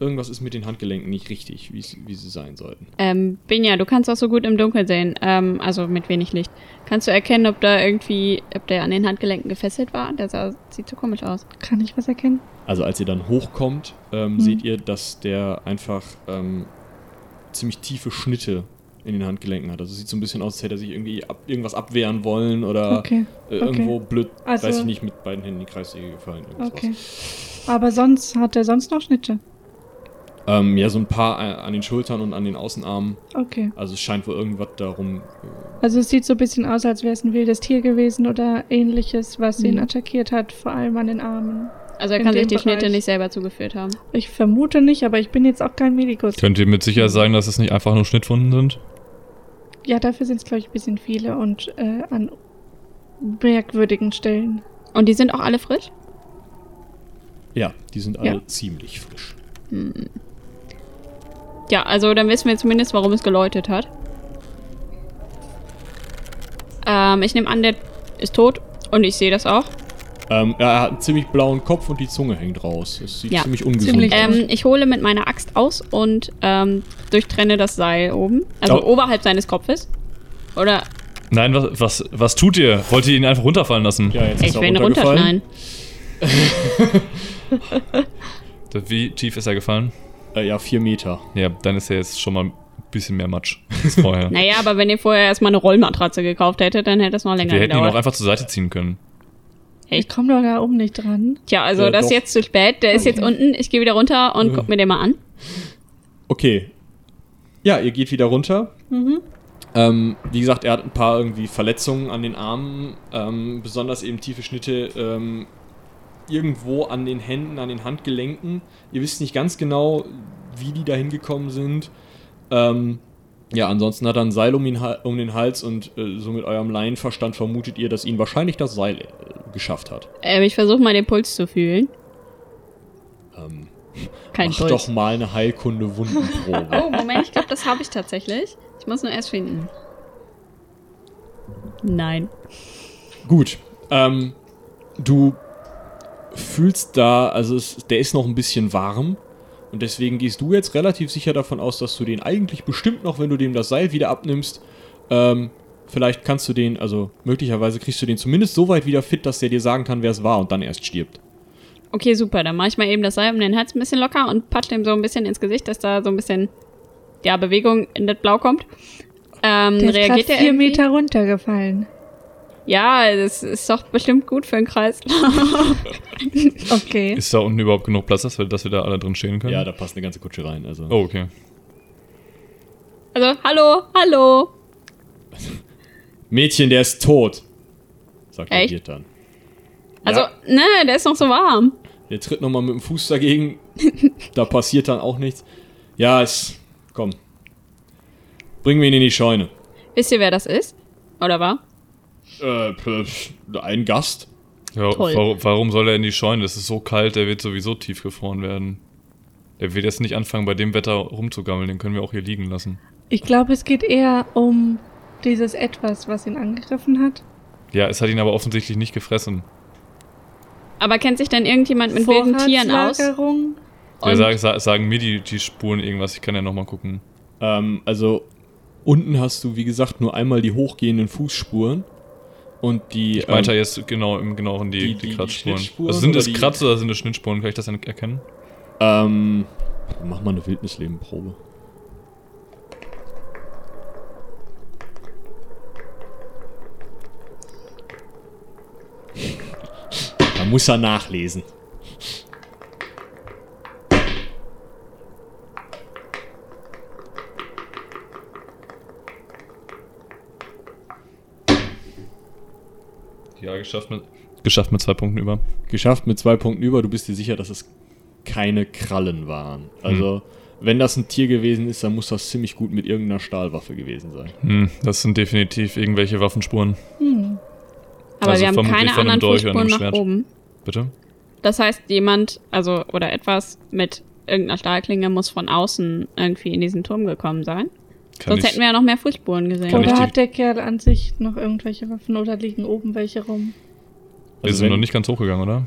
irgendwas ist mit den Handgelenken nicht richtig, wie sie sein sollten. Ähm, Binja, du kannst auch so gut im Dunkeln sehen, ähm, also mit wenig Licht. Kannst du erkennen, ob da irgendwie, ob der an den Handgelenken gefesselt war? Der sah, sieht so komisch aus. Kann ich was erkennen? Also als ihr dann hochkommt, ähm, Mhm. seht ihr, dass der einfach ähm, ziemlich tiefe Schnitte in den Handgelenken hat. Also es sieht so ein bisschen aus, als hätte er sich irgendwie ab, irgendwas abwehren wollen oder Okay, äh, irgendwo blöd, Also- weiß ich nicht, mit beiden Händen in die Kreissäge gefallen. irgendwas. okay. Aber sonst hat er sonst noch Schnitte. Ähm, ja, so ein paar äh, an den Schultern und an den Außenarmen. Okay. Also es scheint wohl irgendwas darum. Äh, Also es sieht so ein bisschen aus, als wäre es ein wildes Tier gewesen oder ähnliches, was ihn Mhm. attackiert hat, vor allem an den Armen. Also er kann sich die Schnitte Bereich. nicht selber zugeführt haben. Ich vermute nicht, aber ich bin jetzt auch kein Medikus. Könnt ihr mit Sicherheit sagen, dass es nicht einfach nur Schnittwunden sind? Ja, dafür sind es, glaube ich, ein bisschen viele und äh, an merkwürdigen Stellen. Und die sind auch alle frisch? ja, die sind alle Ja. ziemlich frisch. Hm. Ja, also dann wissen wir zumindest, warum es geläutet hat. Ähm, ich nehme an, der ist tot und ich sehe das auch. Ähm, er hat einen ziemlich blauen Kopf und die Zunge hängt raus. Es sieht Ja, ziemlich ungesund ziemlich- aus. Ähm, ich hole mit meiner Axt aus und ähm, durchtrenne das Seil oben. Also Oh. oberhalb seines Kopfes. Oder Nein, was, was, was tut ihr? Wollt ihr ihn einfach runterfallen lassen? ja, jetzt ich ist er will ihn runterschneiden. Wie tief ist er gefallen? Äh, ja, vier Meter. Ja, dann ist er jetzt schon mal ein bisschen mehr Matsch als vorher. Naja, aber wenn ihr vorher erstmal eine Rollmatratze gekauft hättet, dann hätte es noch länger Wir hätten ihn auch gedauert. einfach zur Seite ziehen können. Ich komme doch da oben nicht dran. Tja, also Ja, das ist doch. jetzt zu spät. Der ist jetzt unten. Ich gehe wieder runter und guck mir den mal an. Okay. Ja, ihr geht wieder runter. Ähm, wie gesagt, er hat ein paar irgendwie Verletzungen an den Armen, ähm, besonders eben tiefe Schnitte ähm, irgendwo an den Händen, an den Handgelenken. Ihr wisst nicht ganz genau, wie die da hingekommen sind. Ähm, ja, ansonsten hat er ein Seil um, ihn, um den Hals und äh, so mit eurem Laienverstand vermutet ihr, dass ihn wahrscheinlich das Seil geschafft hat. Ähm, ich versuche mal den Puls zu fühlen. Ähm, Kein mach Puls. doch mal eine Heilkunde-Wundenprobe. Oh, Moment, ich glaube, das habe ich tatsächlich. Ich muss nur erst finden. Nein. Gut. Ähm, du fühlst da, also es, der ist noch ein bisschen warm. Und deswegen gehst du jetzt relativ sicher davon aus, dass du den eigentlich bestimmt noch, wenn du dem das Seil wieder abnimmst, ähm, vielleicht kannst du den, also möglicherweise kriegst du den zumindest so weit wieder fit, dass der dir sagen kann, wer es war und dann erst stirbt. Okay, super. Dann mache ich mal eben das Seil um den Hals ein bisschen locker und patsche ihm so ein bisschen ins Gesicht, dass da so ein bisschen ja, Bewegung in das Blau kommt. Ähm, Der ist reagiert er vier irgendwie? Meter runtergefallen. Ja, das ist doch bestimmt gut für den Kreis. Okay. Ist da unten überhaupt genug Platz, dass wir, dass wir da alle drin stehen können? Ja, da passt eine ganze Kutsche rein. Also. Oh, okay. Also, hallo, hallo. Mädchen, der ist tot. Sagt der Echt? Wirt dann. Also, Ja. ne, der ist noch so warm. Der tritt nochmal mit dem Fuß dagegen. da passiert dann auch nichts. Ja, es. Komm. Bringen wir ihn in die Scheune. Wisst ihr, wer das ist? Oder war? Äh, ein Gast. Ja, Toll. warum, warum soll er in die Scheune? Es ist so kalt, der wird sowieso tiefgefroren werden. Der wird jetzt nicht anfangen, bei dem Wetter rumzugammeln, den können wir auch hier liegen lassen. Ich glaube, es geht eher um dieses Etwas, was ihn angegriffen hat. Ja, es hat ihn aber offensichtlich nicht gefressen. Aber kennt sich denn irgendjemand mit wilden Tieren aus? Ja, sag, sa- sagen mir die, die Spuren irgendwas, ich kann ja nochmal gucken. Ähm, also, unten hast du, wie gesagt, nur einmal die hochgehenden Fußspuren. Und die. Ich meinte ähm, jetzt genau im Genaueren die, die- die, die- die Kratzspuren. Schnittspuren also sind es die- Kratzer oder sind es Schnittspuren? Kann ich das denn erkennen? ähm, mach mal eine Wildnislebenprobe. Muss ja nachlesen. Ja, geschafft mit, geschafft mit zwei Punkten über. Geschafft mit zwei Punkten über. Du bist dir sicher, dass es keine Krallen waren. Also, wenn das ein Tier gewesen ist, dann muss das ziemlich gut mit irgendeiner Stahlwaffe gewesen sein. Hm, das sind definitiv irgendwelche Waffenspuren. Aber Also wir haben vermutlich keine von einem anderen Dolch Fußspuren nach Schwert. oben. Bitte? Das heißt, jemand, also, oder etwas mit irgendeiner Stahlklinge muss von außen irgendwie in diesen Turm gekommen sein. Kann Sonst ich, hätten wir ja noch mehr Fußspuren gesehen. Oder hat der Kerl an sich noch irgendwelche Waffen oder liegen oben welche rum? wir Also sind wenn- noch nicht ganz hochgegangen, oder?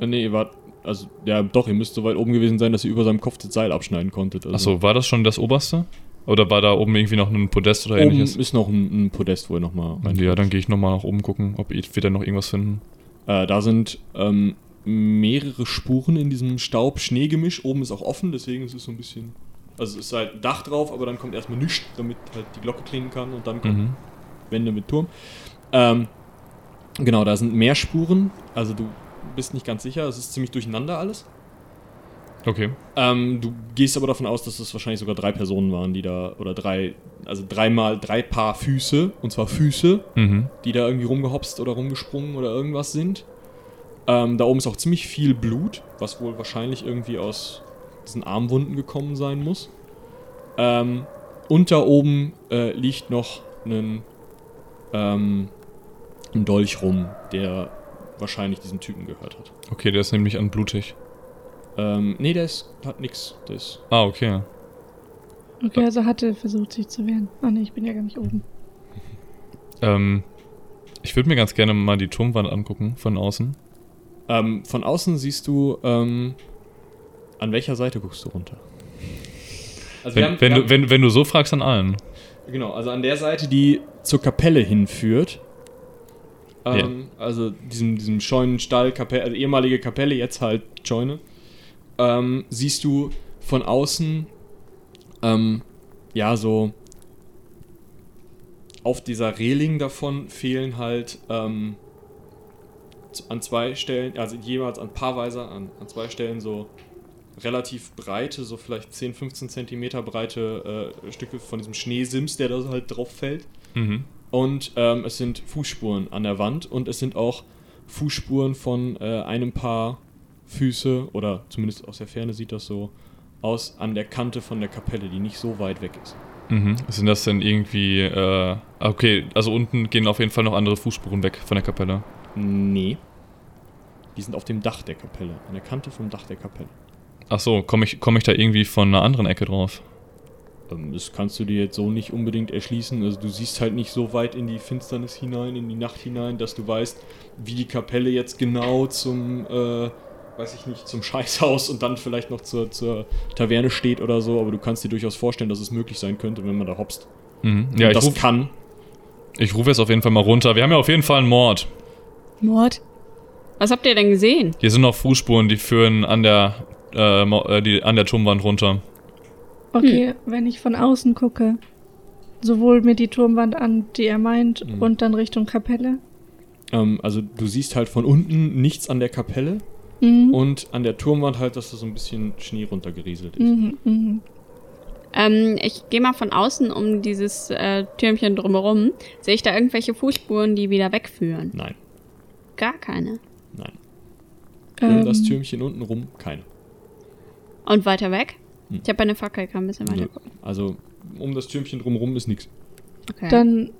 Äh, nee, ihr wart. Also, ja, doch, ihr müsst so weit oben gewesen sein, dass ihr über seinem Kopf das Seil abschneiden konntet. Also, Achso, war das schon das oberste? Oder war da oben irgendwie noch ein Podest oder oben ähnliches? ist noch ein, ein Podest, wo ihr nochmal. Ja, dann gehe ich nochmal nach oben gucken, ob wir da noch irgendwas finden. Äh, da sind ähm, mehrere Spuren in diesem Staub-Schneegemisch. Oben ist auch offen, deswegen ist es so ein bisschen. Also, es ist halt ein Dach drauf, aber dann kommt erstmal nichts, damit halt die Glocke klingen kann und dann kommt Mhm. Wände mit Turm. Ähm, genau, da sind mehr Spuren. Also, du bist nicht ganz sicher. Es ist ziemlich durcheinander alles. Okay. Ähm, du gehst aber davon aus, dass es wahrscheinlich sogar drei Personen waren, die da, oder drei, also dreimal drei Paar Füße, und zwar Füße, Mhm. die da irgendwie rumgehopst oder rumgesprungen oder irgendwas sind. Ähm, da oben ist auch ziemlich viel Blut, was wohl wahrscheinlich irgendwie aus diesen Armwunden gekommen sein muss. Ähm, und da oben äh, liegt noch ein, ähm, ein Dolch rum, der wahrscheinlich diesem Typen gehört hat. Okay, der ist nämlich an blutig. Ähm, nee, der ist, hat nix. Der ist Ah, okay. Okay, also hatte versucht, sich zu wehren. Ah nee, ich bin ja gar nicht oben. Ähm, ich würde mir ganz gerne mal die Turmwand angucken von außen. Ähm, von außen siehst du, ähm, an welcher Seite guckst du runter? Also wir Wenn, haben- wenn, wir du, haben- wenn, wenn du so fragst, an allen. Genau, also an der Seite, die zur Kapelle hinführt. Ähm, Also diesem, diesem Scheunenstall, Kapelle, also ehemalige Kapelle, jetzt halt Scheune. Ähm, siehst du von außen, ähm, ja, so auf dieser Reling davon fehlen halt ähm, an zwei Stellen, also jeweils an paarweise, an, an zwei Stellen so relativ breite, so vielleicht 10, 15 Zentimeter breite äh, Stücke von diesem Schneesims, der da halt drauf fällt. Mhm. Und ähm, es sind Fußspuren an der Wand und es sind auch Fußspuren von äh, einem Paar Füße, oder zumindest aus der Ferne sieht das so aus, an der Kante von der Kapelle, die nicht so weit weg ist. Mhm. Sind das denn irgendwie. Äh, okay, also unten gehen auf jeden Fall noch andere Fußspuren weg von der Kapelle. Nee. Die sind auf dem Dach der Kapelle, an der Kante vom Dach der Kapelle. Ach so, komme ich, komm ich da irgendwie von einer anderen Ecke drauf? Ähm, Das kannst du dir jetzt so nicht unbedingt erschließen. Also du siehst halt nicht so weit in die Finsternis hinein, in die Nacht hinein, dass du weißt, wie die Kapelle jetzt genau zum, äh, weiß ich nicht, zum Scheißhaus und dann vielleicht noch zur, zur Taverne steht oder so. Aber du kannst dir durchaus vorstellen, dass es möglich sein könnte, wenn man da hopst. Mhm. Und Ja, ich das rufe kann. ich ruf jetzt auf jeden Fall mal runter. Wir haben ja auf jeden Fall einen Mord. Mord. Was habt ihr denn gesehen? Hier sind noch Fußspuren, die führen an der, äh, äh, die, an der Turmwand runter. Okay, wenn ich von außen gucke, sowohl mir die Turmwand an, die er meint, Mhm. und dann Richtung Kapelle. Ähm, also du siehst halt von unten nichts an der Kapelle Mhm. und an der Turmwand halt, dass da so ein bisschen Schnee runtergerieselt ist. Mhm, mhm. Ähm, ich gehe mal von außen um dieses äh, Türmchen drumherum. Sehe ich da irgendwelche Fußspuren, die wieder wegführen? Nein, Gar keine. nein. Um Ähm, das Türmchen unten rum, keine. Und weiter weg? Hm. Ich habe eine Fackel, kann ein bisschen weiter gucken. Also um das Türmchen drumherum ist nichts. Okay. Dann,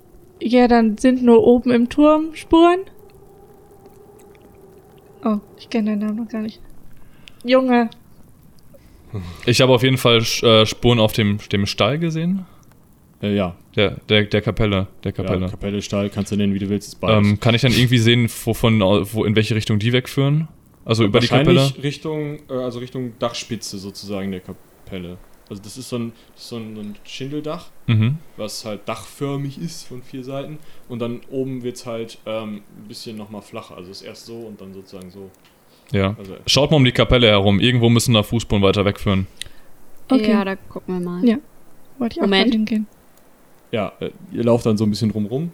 ja, dann sind nur oben im Turm Spuren. Oh, ich kenne deinen Namen noch gar nicht. Junge, Ich habe auf jeden Fall äh, Spuren auf dem, dem Stall gesehen. Äh, ja, Der, der, der Kapelle. Der Kapelle. Ja, Kapelle, Stall, kannst du nennen, wie du willst, ähm, kann ich dann irgendwie sehen, wovon, wo, in welche Richtung die wegführen? Also über die Kapelle? Wahrscheinlich Richtung, äh, also Richtung Dachspitze sozusagen der Kapelle. Also das ist so ein, so ein, so ein Schindeldach, Mhm. was halt dachförmig ist von vier Seiten. Und dann oben wird es halt ähm, ein bisschen nochmal flacher. Also es ist erst so und dann sozusagen so. Ja. Also Schaut mal um die Kapelle herum. Irgendwo müssen da Fußspuren weiter wegführen. Okay. Ja, da gucken wir mal. Ja. wollte ich auch Moment. mal hingehen. ja, äh, ihr lauft dann so ein bisschen drumrum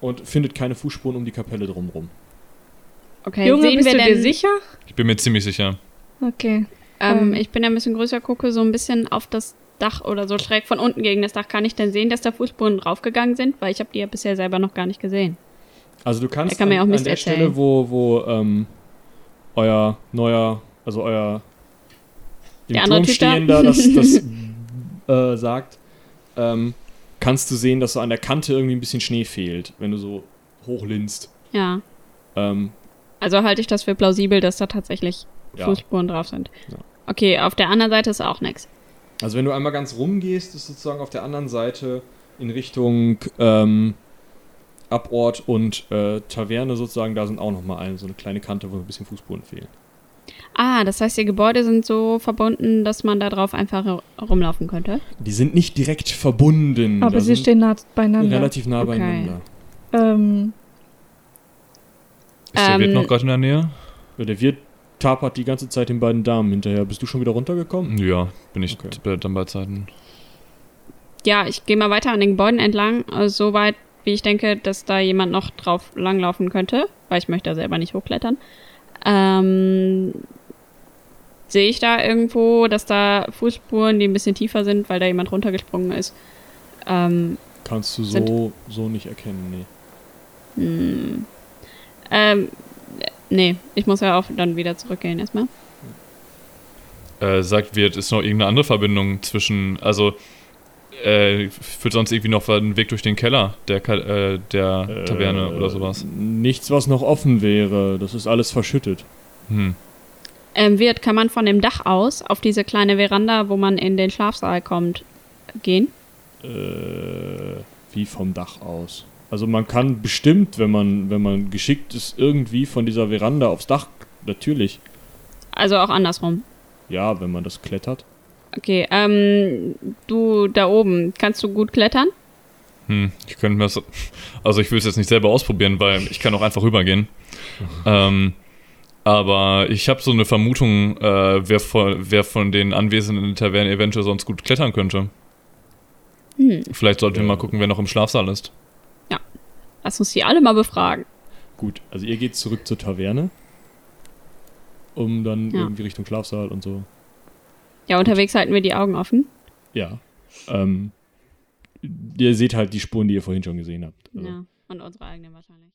und findet keine Fußspuren um die Kapelle drumrum. Okay, Junge, sehen bist wir du denn dir sicher? Ich bin mir ziemlich sicher. Okay. Ähm, ich bin ja ein bisschen größer, gucke so ein bisschen auf das Dach oder so schräg von unten gegen das Dach. Kann ich denn sehen, dass da Fußspuren draufgegangen sind? Weil ich habe die ja bisher selber noch gar nicht gesehen. Also du kannst kann an, auch an der erzählen. Stelle, wo, wo ähm, euer neuer, also euer im Der Turm stehender das, das äh, sagt, ähm, kannst du sehen, dass so an der Kante irgendwie ein bisschen Schnee fehlt, wenn du so hochlinst. Ja. Ähm, Also halte ich das für plausibel, dass da tatsächlich Ja. Fußspuren drauf sind. Ja. Okay, auf der anderen Seite ist auch nichts. also wenn du einmal ganz rumgehst, ist sozusagen auf der anderen Seite in Richtung ähm, Abort und äh, Taverne sozusagen, da sind auch nochmal eine, so eine kleine Kante, wo ein bisschen Fußspuren fehlen. Ah, das heißt, die Gebäude sind so verbunden, dass man da drauf einfach rumlaufen könnte. Die sind nicht direkt verbunden. Aber da sie stehen nah beieinander. relativ nah Okay. beieinander. Ähm, Ist der Ähm, Wirt noch gerade in der Nähe? Der Wirt tapert die ganze Zeit den beiden Damen hinterher. Bist du schon wieder runtergekommen? Ja, bin ich Okay. dann bei Zeiten. Ja, ich gehe mal weiter an den Gebäuden entlang, also so weit, wie ich denke, dass da jemand noch drauf langlaufen könnte, weil ich möchte da selber nicht hochklettern. Ähm, sehe ich da irgendwo, dass da Fußspuren, die ein bisschen tiefer sind, weil da jemand runtergesprungen ist? Ähm, Kannst du so, so nicht erkennen, nee. hm. ähm, nee, ich muss ja auch dann wieder zurückgehen erstmal. Äh, sagt Wirt, ist noch irgendeine andere Verbindung zwischen, also äh, führt sonst irgendwie noch einen Weg durch den Keller der, äh, der Taverne Äh, oder sowas? Nichts, was noch offen wäre. Das ist alles verschüttet. Hm. Ähm, wird, kann man von dem Dach aus auf diese kleine Veranda, wo man in den Schlafsaal kommt, gehen? Äh, wie vom Dach aus. Also man kann bestimmt, wenn man, wenn man geschickt ist, irgendwie von dieser Veranda aufs Dach Natürlich. Also auch andersrum. Ja, wenn man das klettert. Okay, ähm, du da oben, kannst du gut klettern? Hm, ich könnte mir das. Also, ich will es jetzt nicht selber ausprobieren, weil ich kann auch einfach rübergehen. ähm, aber ich habe so eine Vermutung, äh, wer, von, wer von den Anwesenden in der Taverne eventuell sonst gut klettern könnte. Hm. Vielleicht sollten wir mal gucken, wer noch im Schlafsaal ist. Lass uns die alle mal befragen. Gut, also ihr geht zurück zur Taverne. Um dann Ja. irgendwie Richtung Schlafsaal und so. Ja, unterwegs halten wir die Augen offen. Ja. Ähm, ihr seht halt die Spuren, die ihr vorhin schon gesehen habt. Also, Ja, und unsere eigenen wahrscheinlich.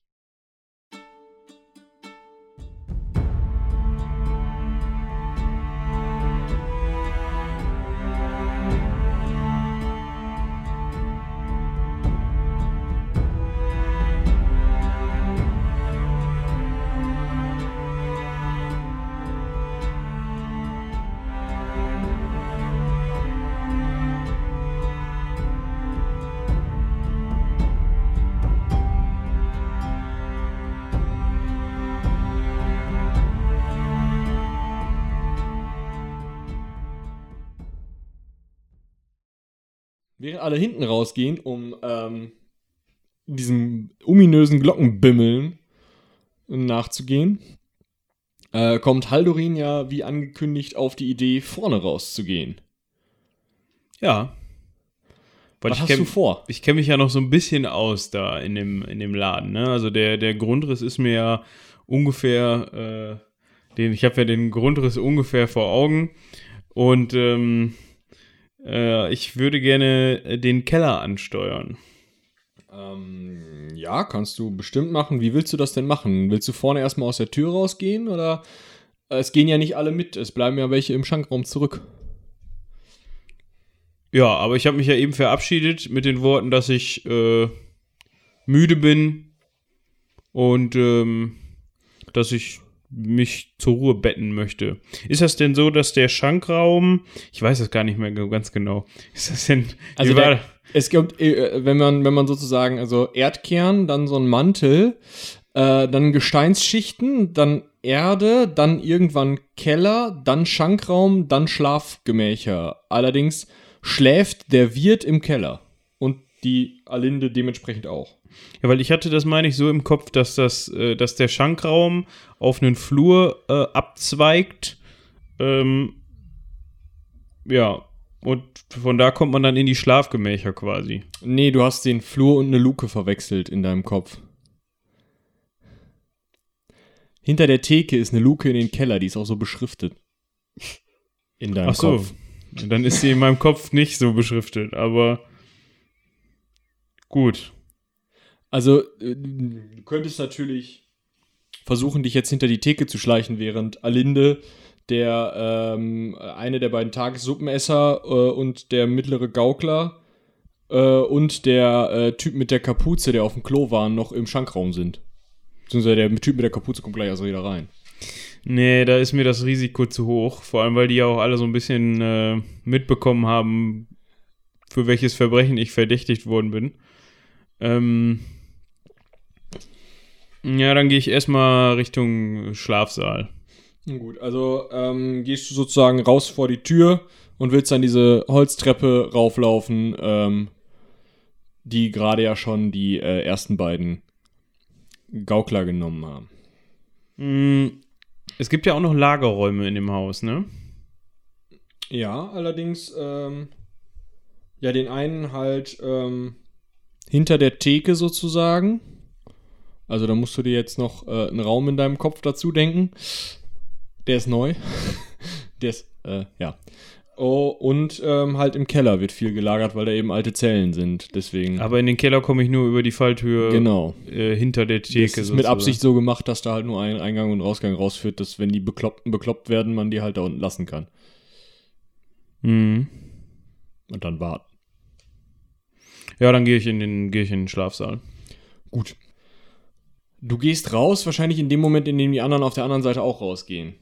Während alle hinten rausgehen, um ähm, diesem ominösen Glockenbimmeln nachzugehen, äh, kommt Haldorin ja wie angekündigt auf die Idee, vorne rauszugehen. Ja. Weil Was ich hast kenn- du vor? Ich kenne mich ja noch so ein bisschen aus da in dem, in dem Laden. Ne? Also der, der Grundriss ist mir ja ungefähr, äh, den, ich habe ja den Grundriss ungefähr vor Augen. Und ähm, äh, ich würde gerne äh, den Keller ansteuern. Ähm, ja, kannst du bestimmt machen. Wie willst du das denn machen? Willst du vorne erstmal aus der Tür rausgehen oder es gehen ja nicht alle mit, es bleiben ja welche im Schankraum zurück. Ja, aber ich habe mich ja eben verabschiedet mit den Worten, dass ich äh, müde bin und ähm, dass ich mich zur Ruhe betten möchte. Ist das denn so, dass der Schankraum, ich weiß es gar nicht mehr ganz genau, ist das denn, Also der- Es gibt, äh, wenn man, wenn man sozusagen, also Erdkern, dann so ein Mantel, äh, dann Gesteinsschichten, dann Erde, dann irgendwann Keller, dann Schankraum, dann Schlafgemächer. Allerdings schläft der Wirt im Keller. Und die Alinde dementsprechend auch. Ja, weil ich hatte das, meine ich, so im Kopf, dass das, äh, dass der Schankraum auf einen Flur äh, abzweigt. Ähm, ja, und von da kommt man dann in die Schlafgemächer quasi. Nee, du hast den Flur und eine Luke verwechselt in deinem Kopf. Hinter der Theke ist eine Luke in den Keller, die ist auch so beschriftet. In deinem Ach so, Kopf. dann ist sie in meinem Kopf nicht so beschriftet, aber gut. Also, äh, du könntest natürlich versuchen, dich jetzt hinter die Theke zu schleichen, während Alinde, der ähm, eine der beiden Tagessuppenesser äh, und der mittlere Gaukler äh, und der äh, Typ mit der Kapuze, der auf dem Klo war, noch im Schankraum sind. Beziehungsweise der Typ mit der Kapuze kommt gleich also wieder rein. Nee, da ist mir das Risiko zu hoch. Vor allem, weil die ja auch alle so ein bisschen äh, mitbekommen haben, für welches Verbrechen ich verdächtigt worden bin. Ähm, ja, dann gehe ich erstmal Richtung Schlafsaal. Gut, also ähm, gehst du sozusagen raus vor die Tür und willst dann diese Holztreppe rauflaufen, ähm, die gerade ja schon die äh, ersten beiden Gaukler genommen haben. Mm, Es gibt ja auch noch Lagerräume in dem Haus, ne? Ja, allerdings, ähm, ja, den einen halt ähm, hinter der Theke sozusagen. Also da musst du dir jetzt noch äh, einen Raum in deinem Kopf dazu denken. Der ist neu. der ist, äh, ja. Oh, und ähm, halt im Keller wird viel gelagert, weil da eben alte Zellen sind. Deswegen. Aber in den Keller komme ich nur über die Falltür genau. äh, hinter der Theke. Das ist mit sozusagen. Absicht so gemacht, dass da halt nur ein Eingang und Ausgang rausführt, dass wenn die Bekloppten bekloppt werden, man die halt da unten lassen kann. Mhm. Und dann warten. Ja, dann gehe ich in den gehe ich in den Schlafsaal. Gut. Du gehst raus, wahrscheinlich in dem Moment, in dem die anderen auf der anderen Seite auch rausgehen.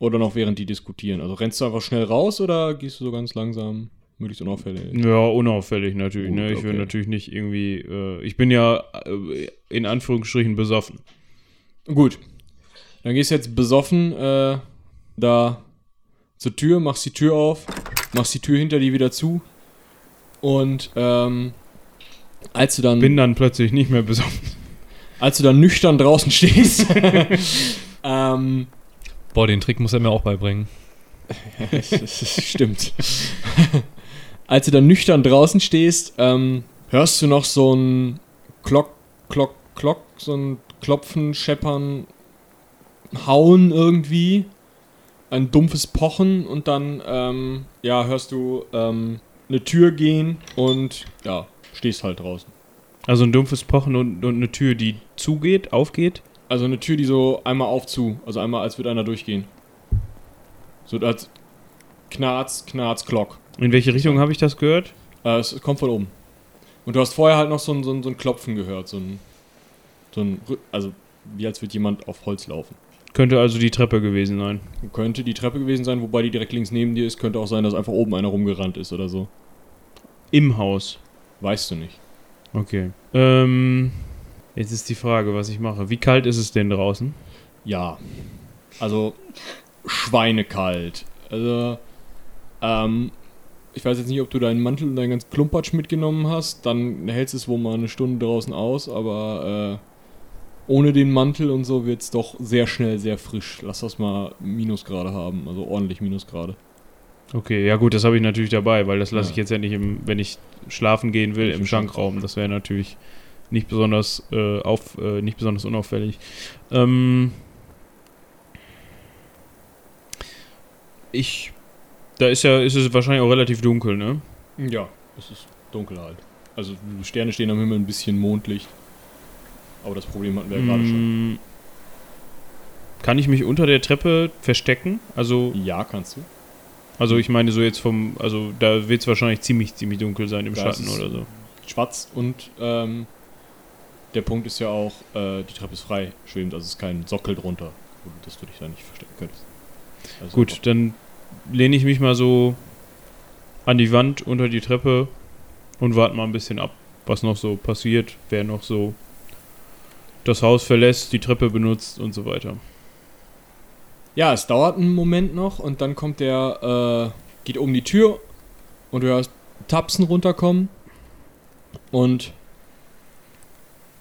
Oder noch während die diskutieren. Also rennst du einfach schnell raus oder gehst du so ganz langsam, möglichst unauffällig? Ja, unauffällig natürlich. Gut, ne? Ich will okay. natürlich nicht irgendwie. Äh, ich bin ja äh, in Anführungsstrichen besoffen. Gut. Dann gehst du jetzt besoffen äh, da zur Tür, machst die Tür auf, machst die Tür hinter dir wieder zu. Und ähm, als du dann Bin dann plötzlich nicht mehr besoffen. Als du dann nüchtern draußen stehst, ähm, Boah, den Trick muss er mir auch beibringen. Stimmt. Als du dann nüchtern draußen stehst, ähm, hörst du noch so ein Klock, Klock, Klock, so ein Klopfen, Scheppern, Hauen irgendwie. Ein dumpfes Pochen und dann, ähm, ja, hörst du ähm, eine Tür gehen und ja, stehst halt draußen. Also ein dumpfes Pochen und, und eine Tür, die zugeht, aufgeht. Also eine Tür, die so einmal auf zu, also einmal als würde einer durchgehen. So als Knarz, Knarz, Klock. In welche Richtung habe ich das gehört? Äh, es kommt von oben. Und du hast vorher halt noch so ein, so ein, so ein Klopfen gehört, so ein, so ein, also wie als würde jemand auf Holz laufen. Könnte also die Treppe gewesen sein. Könnte die Treppe gewesen sein, wobei die direkt links neben dir ist. Könnte auch sein, dass einfach oben einer rumgerannt ist oder so. Im Haus. Weißt du nicht. Okay. Ähm, jetzt ist die Frage, was ich mache. Wie kalt ist es denn draußen? Ja. Also schweinekalt. Also, ähm, ich weiß jetzt nicht, ob du deinen Mantel und deinen ganzen Klumpatsch mitgenommen hast. Dann hältst es wohl mal eine Stunde draußen aus, aber äh, ohne den Mantel und so wird es doch sehr schnell sehr frisch. Lass das mal Minusgrade haben, also ordentlich Minusgrade. Okay, ja gut, das habe ich natürlich dabei, weil das lasse Ja. ich jetzt ja nicht, im, wenn ich schlafen gehen will, im Schankraum. Das wäre natürlich nicht besonders äh, auf, äh, nicht besonders unauffällig. Ähm, ich, da ist ja, ist es wahrscheinlich auch relativ dunkel, ne? Ja, es ist dunkel halt. Also die Sterne stehen am Himmel ein bisschen Mondlicht. Aber das Problem hatten wir ja gerade schon. Mm, Kann ich mich unter der Treppe verstecken? Also, Ja, kannst du. Also ich meine so jetzt vom, also da wird es wahrscheinlich ziemlich, ziemlich dunkel sein im Da Schatten oder so. Schwarz und ähm, der Punkt ist ja auch, äh, die Treppe ist frei schwebend, also es ist kein Sockel drunter, dass du dich da nicht verstecken könntest. Also Gut, dann lehne ich mich mal so an die Wand unter die Treppe und warte mal ein bisschen ab, was noch so passiert, wer noch so das Haus verlässt, die Treppe benutzt und so weiter. Ja, es dauert einen Moment noch und dann kommt der, äh, geht um die Tür und du hörst Tapsen runterkommen und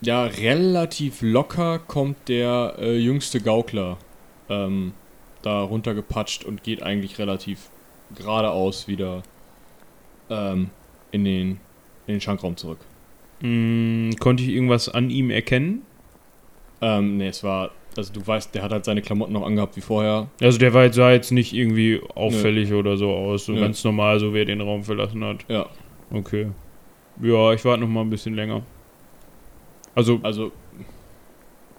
ja, relativ locker kommt der äh, jüngste Gaukler ähm, da runtergepatscht und geht eigentlich relativ geradeaus wieder ähm, in, den, in den Schankraum zurück. Mm, konnte ich irgendwas an ihm erkennen? Ähm, nee, es war, also du weißt, der hat halt seine Klamotten noch angehabt wie vorher. Also der war jetzt, sah jetzt nicht irgendwie auffällig oder so aus, so Nö. ganz normal, so wie er den Raum verlassen hat. Ja, Okay. Ja, ich warte noch mal ein bisschen länger. Also, also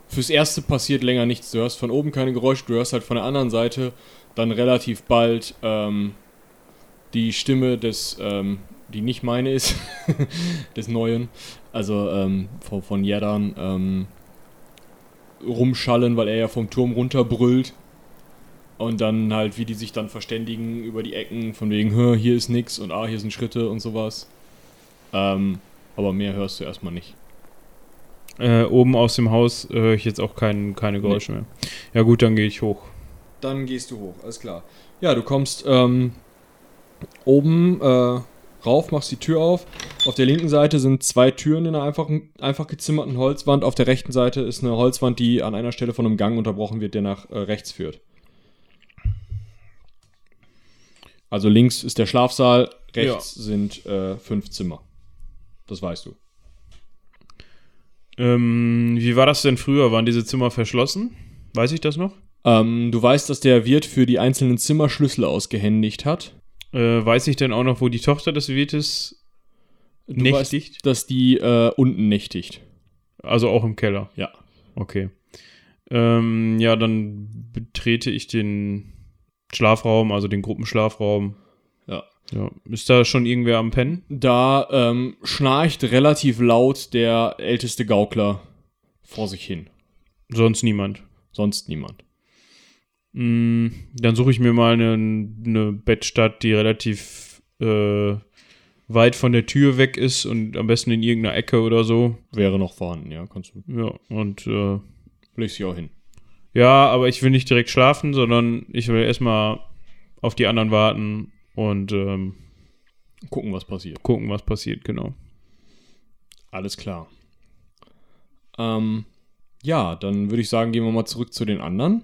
fürs Erste passiert länger nichts. Du hörst von oben keine Geräusche, du hörst halt von der anderen Seite dann relativ bald ähm, die Stimme des, ähm, die nicht meine ist, des Neuen, also ähm, von, von Jeddan, ähm, rumschallen, weil er ja vom Turm runterbrüllt. Und dann halt, wie die sich dann verständigen über die Ecken, von wegen, "Hä, hier ist nix und ah, hier sind Schritte und sowas. Ähm, aber mehr hörst du erstmal nicht. äh, oben aus dem Haus äh, höre ich jetzt auch kein, keine Geräusche mehr. Ja gut, dann gehe ich hoch. Dann gehst du hoch, alles klar. Ja, du kommst ähm, oben äh, rauf, machst die Tür auf. Auf der linken Seite sind zwei Türen in einer einfachen, einfach gezimmerten Holzwand. Auf der rechten Seite ist eine Holzwand, die an einer Stelle von einem Gang unterbrochen wird, der nach äh, rechts führt. Also links ist der Schlafsaal, rechts sind äh, fünf Zimmer. Das weißt du. Ähm, wie war das denn früher? Waren diese Zimmer verschlossen? Weiß ich das noch? Ähm, du weißt, dass der Wirt für die einzelnen Zimmer Schlüssel ausgehändigt hat. Äh, weiß ich denn auch noch, wo die Tochter des Wirtes Du nächtigt? weißt, dass die äh, unten nächtigt. Also auch im Keller? Ja. Okay. Ähm, ja, dann betrete ich den Schlafraum, also den Gruppenschlafraum. Ja. Ja. Ist da schon irgendwer am Pennen? Da ähm, schnarcht relativ laut der älteste Gaukler vor sich hin. Sonst niemand. Sonst niemand. Mm, dann suche ich mir mal eine, eine Bettstatt, die relativ äh, weit von der Tür weg ist und am besten in irgendeiner Ecke oder so. Wäre noch vorhanden, ja. Kannst du. Ja, und äh, Legst dich auch hin. Ja, aber ich will nicht direkt schlafen, sondern ich will erstmal auf die anderen warten und ähm, Gucken, was passiert. gucken, was passiert, genau. Alles klar. Ähm, ja, dann würde ich sagen, gehen wir mal zurück zu den anderen.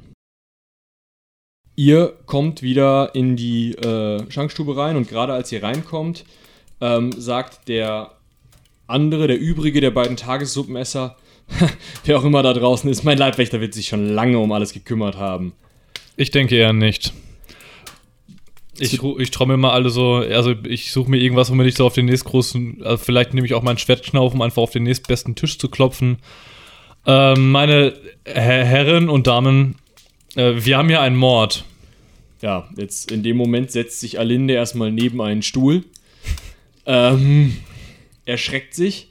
Ihr kommt wieder in die äh, Schankstube rein und gerade als ihr reinkommt, ähm, sagt der andere, der übrige der beiden Tagessuppenesser, wer auch immer da draußen ist, mein Leibwächter wird sich schon lange um alles gekümmert haben. Ich denke eher nicht. Ich, ich trommel mal alle so, also ich suche mir irgendwas, womit ich so auf den nächstgroßen, also vielleicht nehme ich auch meinen Schwertknauf, um einfach auf den nächstbesten Tisch zu klopfen. Ähm, meine Herr Herren und Damen, äh, wir haben hier einen Mord. Ja, jetzt in dem Moment setzt sich Alinde erstmal neben einen Stuhl. ähm, erschreckt sich.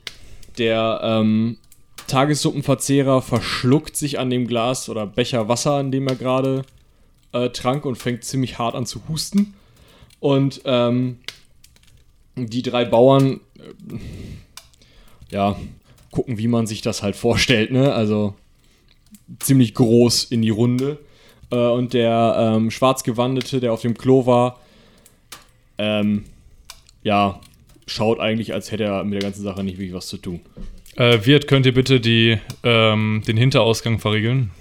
Der ähm, Tagessuppenverzehrer verschluckt sich an dem Glas oder Becher Wasser, an dem er gerade äh, trank und fängt ziemlich hart an zu husten. Und ähm, die drei Bauern, äh, ja, gucken, wie man sich das halt vorstellt, ne? Also ziemlich groß in die Runde. Äh, und der ähm, Schwarzgewandete, der auf dem Klo war, ähm, ja, schaut eigentlich, als hätte er mit der ganzen Sache nicht wirklich was zu tun. Äh, Wirt, könnt ihr bitte die, ähm, den Hinterausgang verriegeln?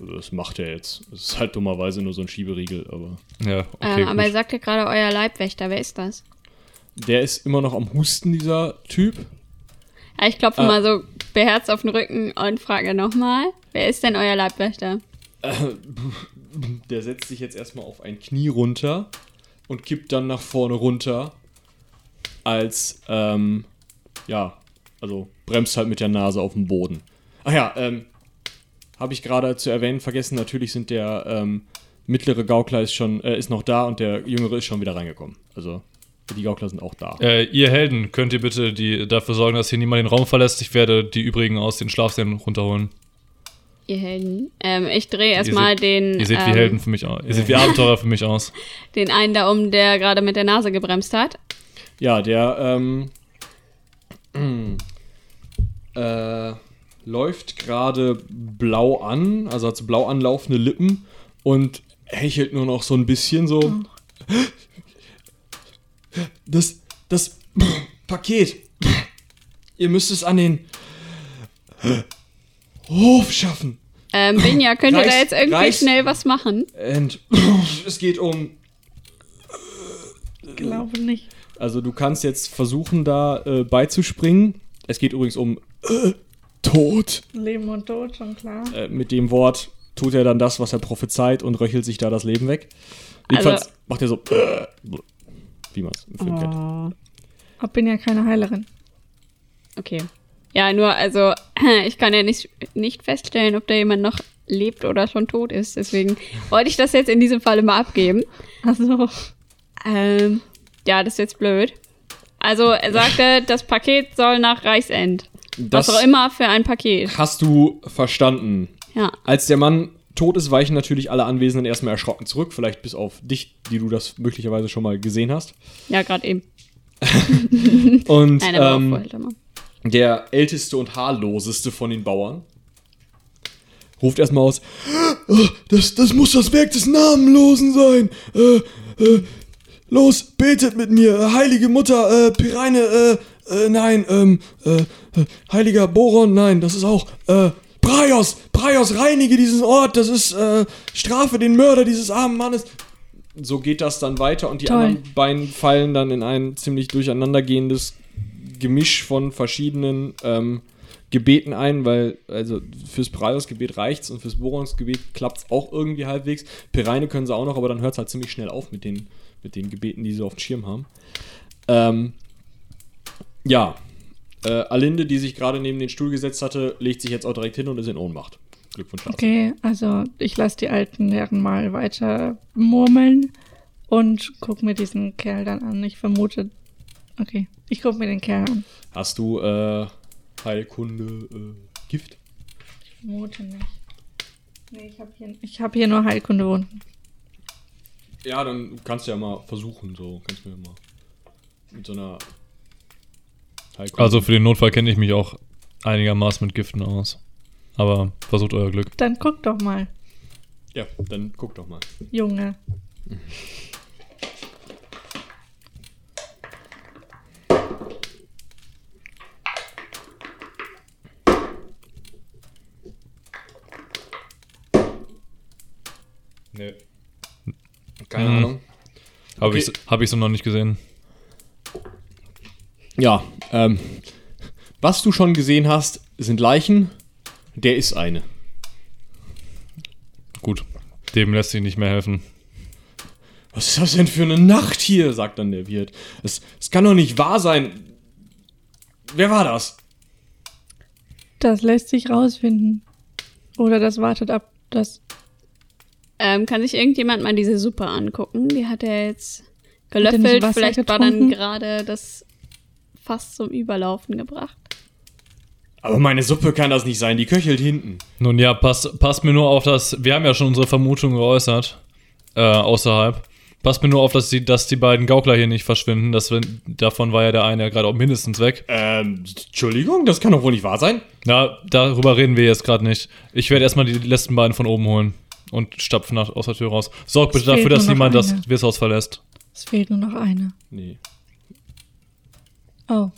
Also das macht er jetzt. Es ist halt dummerweise nur so ein Schieberiegel, aber Ja, okay. ähm, aber ihr gut. sagt ja gerade euer Leibwächter. Wer ist das? der ist immer noch am Husten, dieser Typ. Ja, ich klopfe Ah. mal so beherzt auf den Rücken und frage nochmal. Wer ist denn euer Leibwächter? Der setzt sich jetzt erstmal auf ein Knie runter und kippt dann nach vorne runter, als, ähm, ja, also bremst halt mit der Nase auf dem Boden. Ach ja, ähm, habe ich gerade zu erwähnen vergessen, natürlich sind der, ähm, mittlere Gaukler ist schon, äh, ist noch da und der jüngere ist schon wieder reingekommen. Also, die Gaukler sind auch da. Äh, ihr Helden, könnt ihr bitte die, dafür sorgen, dass hier niemand den Raum verlässt? Ich werde die übrigen aus den Schlafsälen runterholen. Ihr Helden. Ähm, ich drehe erstmal den, Ihr seht wie ähm, Helden für mich aus. Ihr seht wie Abenteurer für mich aus. den einen da um, der gerade mit der Nase gebremst hat. Ja, der ähm, äh, läuft gerade blau an, also hat so blau anlaufende Lippen und hechelt nur noch so ein bisschen so. Das, das Paket. Ihr müsst es an den Hof schaffen. Ähm, Binja, könnt ihr da jetzt irgendwie reiß- schnell was machen? Und es geht um Glaube nicht. Also du kannst jetzt versuchen, da äh, beizuspringen. Es geht übrigens um äh, Tod. Leben und Tod, schon klar. Äh, mit dem Wort tut er dann das, was er prophezeit und röchelt sich da das Leben weg. Jedenfalls Also- macht er so, äh, wie man es im Film kennt. Oh. Ich bin ja keine Heilerin. Okay. Ja, nur, also, ich kann ja nicht, nicht feststellen, ob da jemand noch lebt oder schon tot ist. Deswegen wollte ich das jetzt in diesem Falle mal abgeben. Also, Ähm, ja, das ist jetzt blöd. Also, er sagte, das Paket soll nach Reichsend. Das Was auch immer für ein Paket. hast du verstanden. Ja. Als der Mann tot ist, weichen natürlich alle Anwesenden erstmal erschrocken zurück. Vielleicht bis auf dich, die du das möglicherweise schon mal gesehen hast. Ja, gerade eben. Und Nein, aber ähm, auch vorher mal. Der älteste und haarloseste von den Bauern ruft erstmal aus: "Oh, das, das muss das Werk des Namenlosen sein. Äh, äh, los, betet mit mir, heilige Mutter, äh, Pireine, äh, äh, nein, ähm, äh, äh, heiliger Boron, nein, das ist auch, äh, Praios, Praios, reinige diesen Ort, das ist, äh, Strafe den Mörder dieses armen Mannes. So geht das dann weiter und die Toll. anderen beiden fallen dann in ein ziemlich durcheinandergehendes Gemisch von verschiedenen ähm, Gebeten ein, weil also fürs Praios-Gebet reicht's und fürs Borons-Gebet klappt's auch irgendwie halbwegs. Pereine können sie auch noch, aber dann hört's halt ziemlich schnell auf mit den, mit den Gebeten, die sie auf dem Schirm haben. Ähm, ja, äh, Alinde, die sich gerade neben den Stuhl gesetzt hatte, legt sich jetzt auch direkt hin und ist in Ohnmacht. Glückwunsch dazu. okay, also ich lasse die alten Herren mal weiter murmeln und guck mir diesen Kerl dann an. Ich vermute. Okay, ich guck mir den Kerl an. Hast du äh, Heilkunde äh, Gift? Ich vermute nicht. Nee, ich habe hier, ich hab hier nur Heilkundewunden. Ja, dann kannst du ja mal versuchen, so kannst du mir mal mit so einer Heilkunde. Also für den Notfall kenne ich mich auch einigermaßen mit Giften aus. Aber versucht euer Glück. Dann guck doch mal, Ja, dann guck doch mal. Junge. Nee. Keine Mhm. Ahnung. Habe Okay. ich, hab ich so noch nicht gesehen. Ja, ähm, was du schon gesehen hast, sind Leichen. Der ist eine. Gut. Dem lässt sich nicht mehr helfen. Was ist das denn für eine Nacht hier? sagt dann der Wirt. Es, es kann doch nicht wahr sein. Wer war das? Das lässt sich rausfinden. Oder das wartet ab. Das Ähm, kann sich irgendjemand mal diese Suppe angucken? Die hat er jetzt er gelöffelt. Wasser Vielleicht war dann getrunken? gerade das fast zum Überlaufen gebracht. Aber meine Suppe kann das nicht sein. Die köchelt hinten. Nun ja, passt, passt mir nur auf das. Wir haben ja schon unsere Vermutung geäußert. Äh, außerhalb. Passt mir nur auf, dass die, dass die beiden Gaukler hier nicht verschwinden. Das, davon war ja der eine ja gerade auch mindestens weg. Ähm, Entschuldigung, das kann doch wohl nicht wahr sein. Na, darüber reden wir jetzt gerade nicht. Ich werde erstmal die letzten beiden von oben holen und stapfen nach, aus der Tür raus. Sorg bitte dafür, dass niemand das eine. Wirtshaus verlässt. es fehlt nur noch eine. Nee. Oh.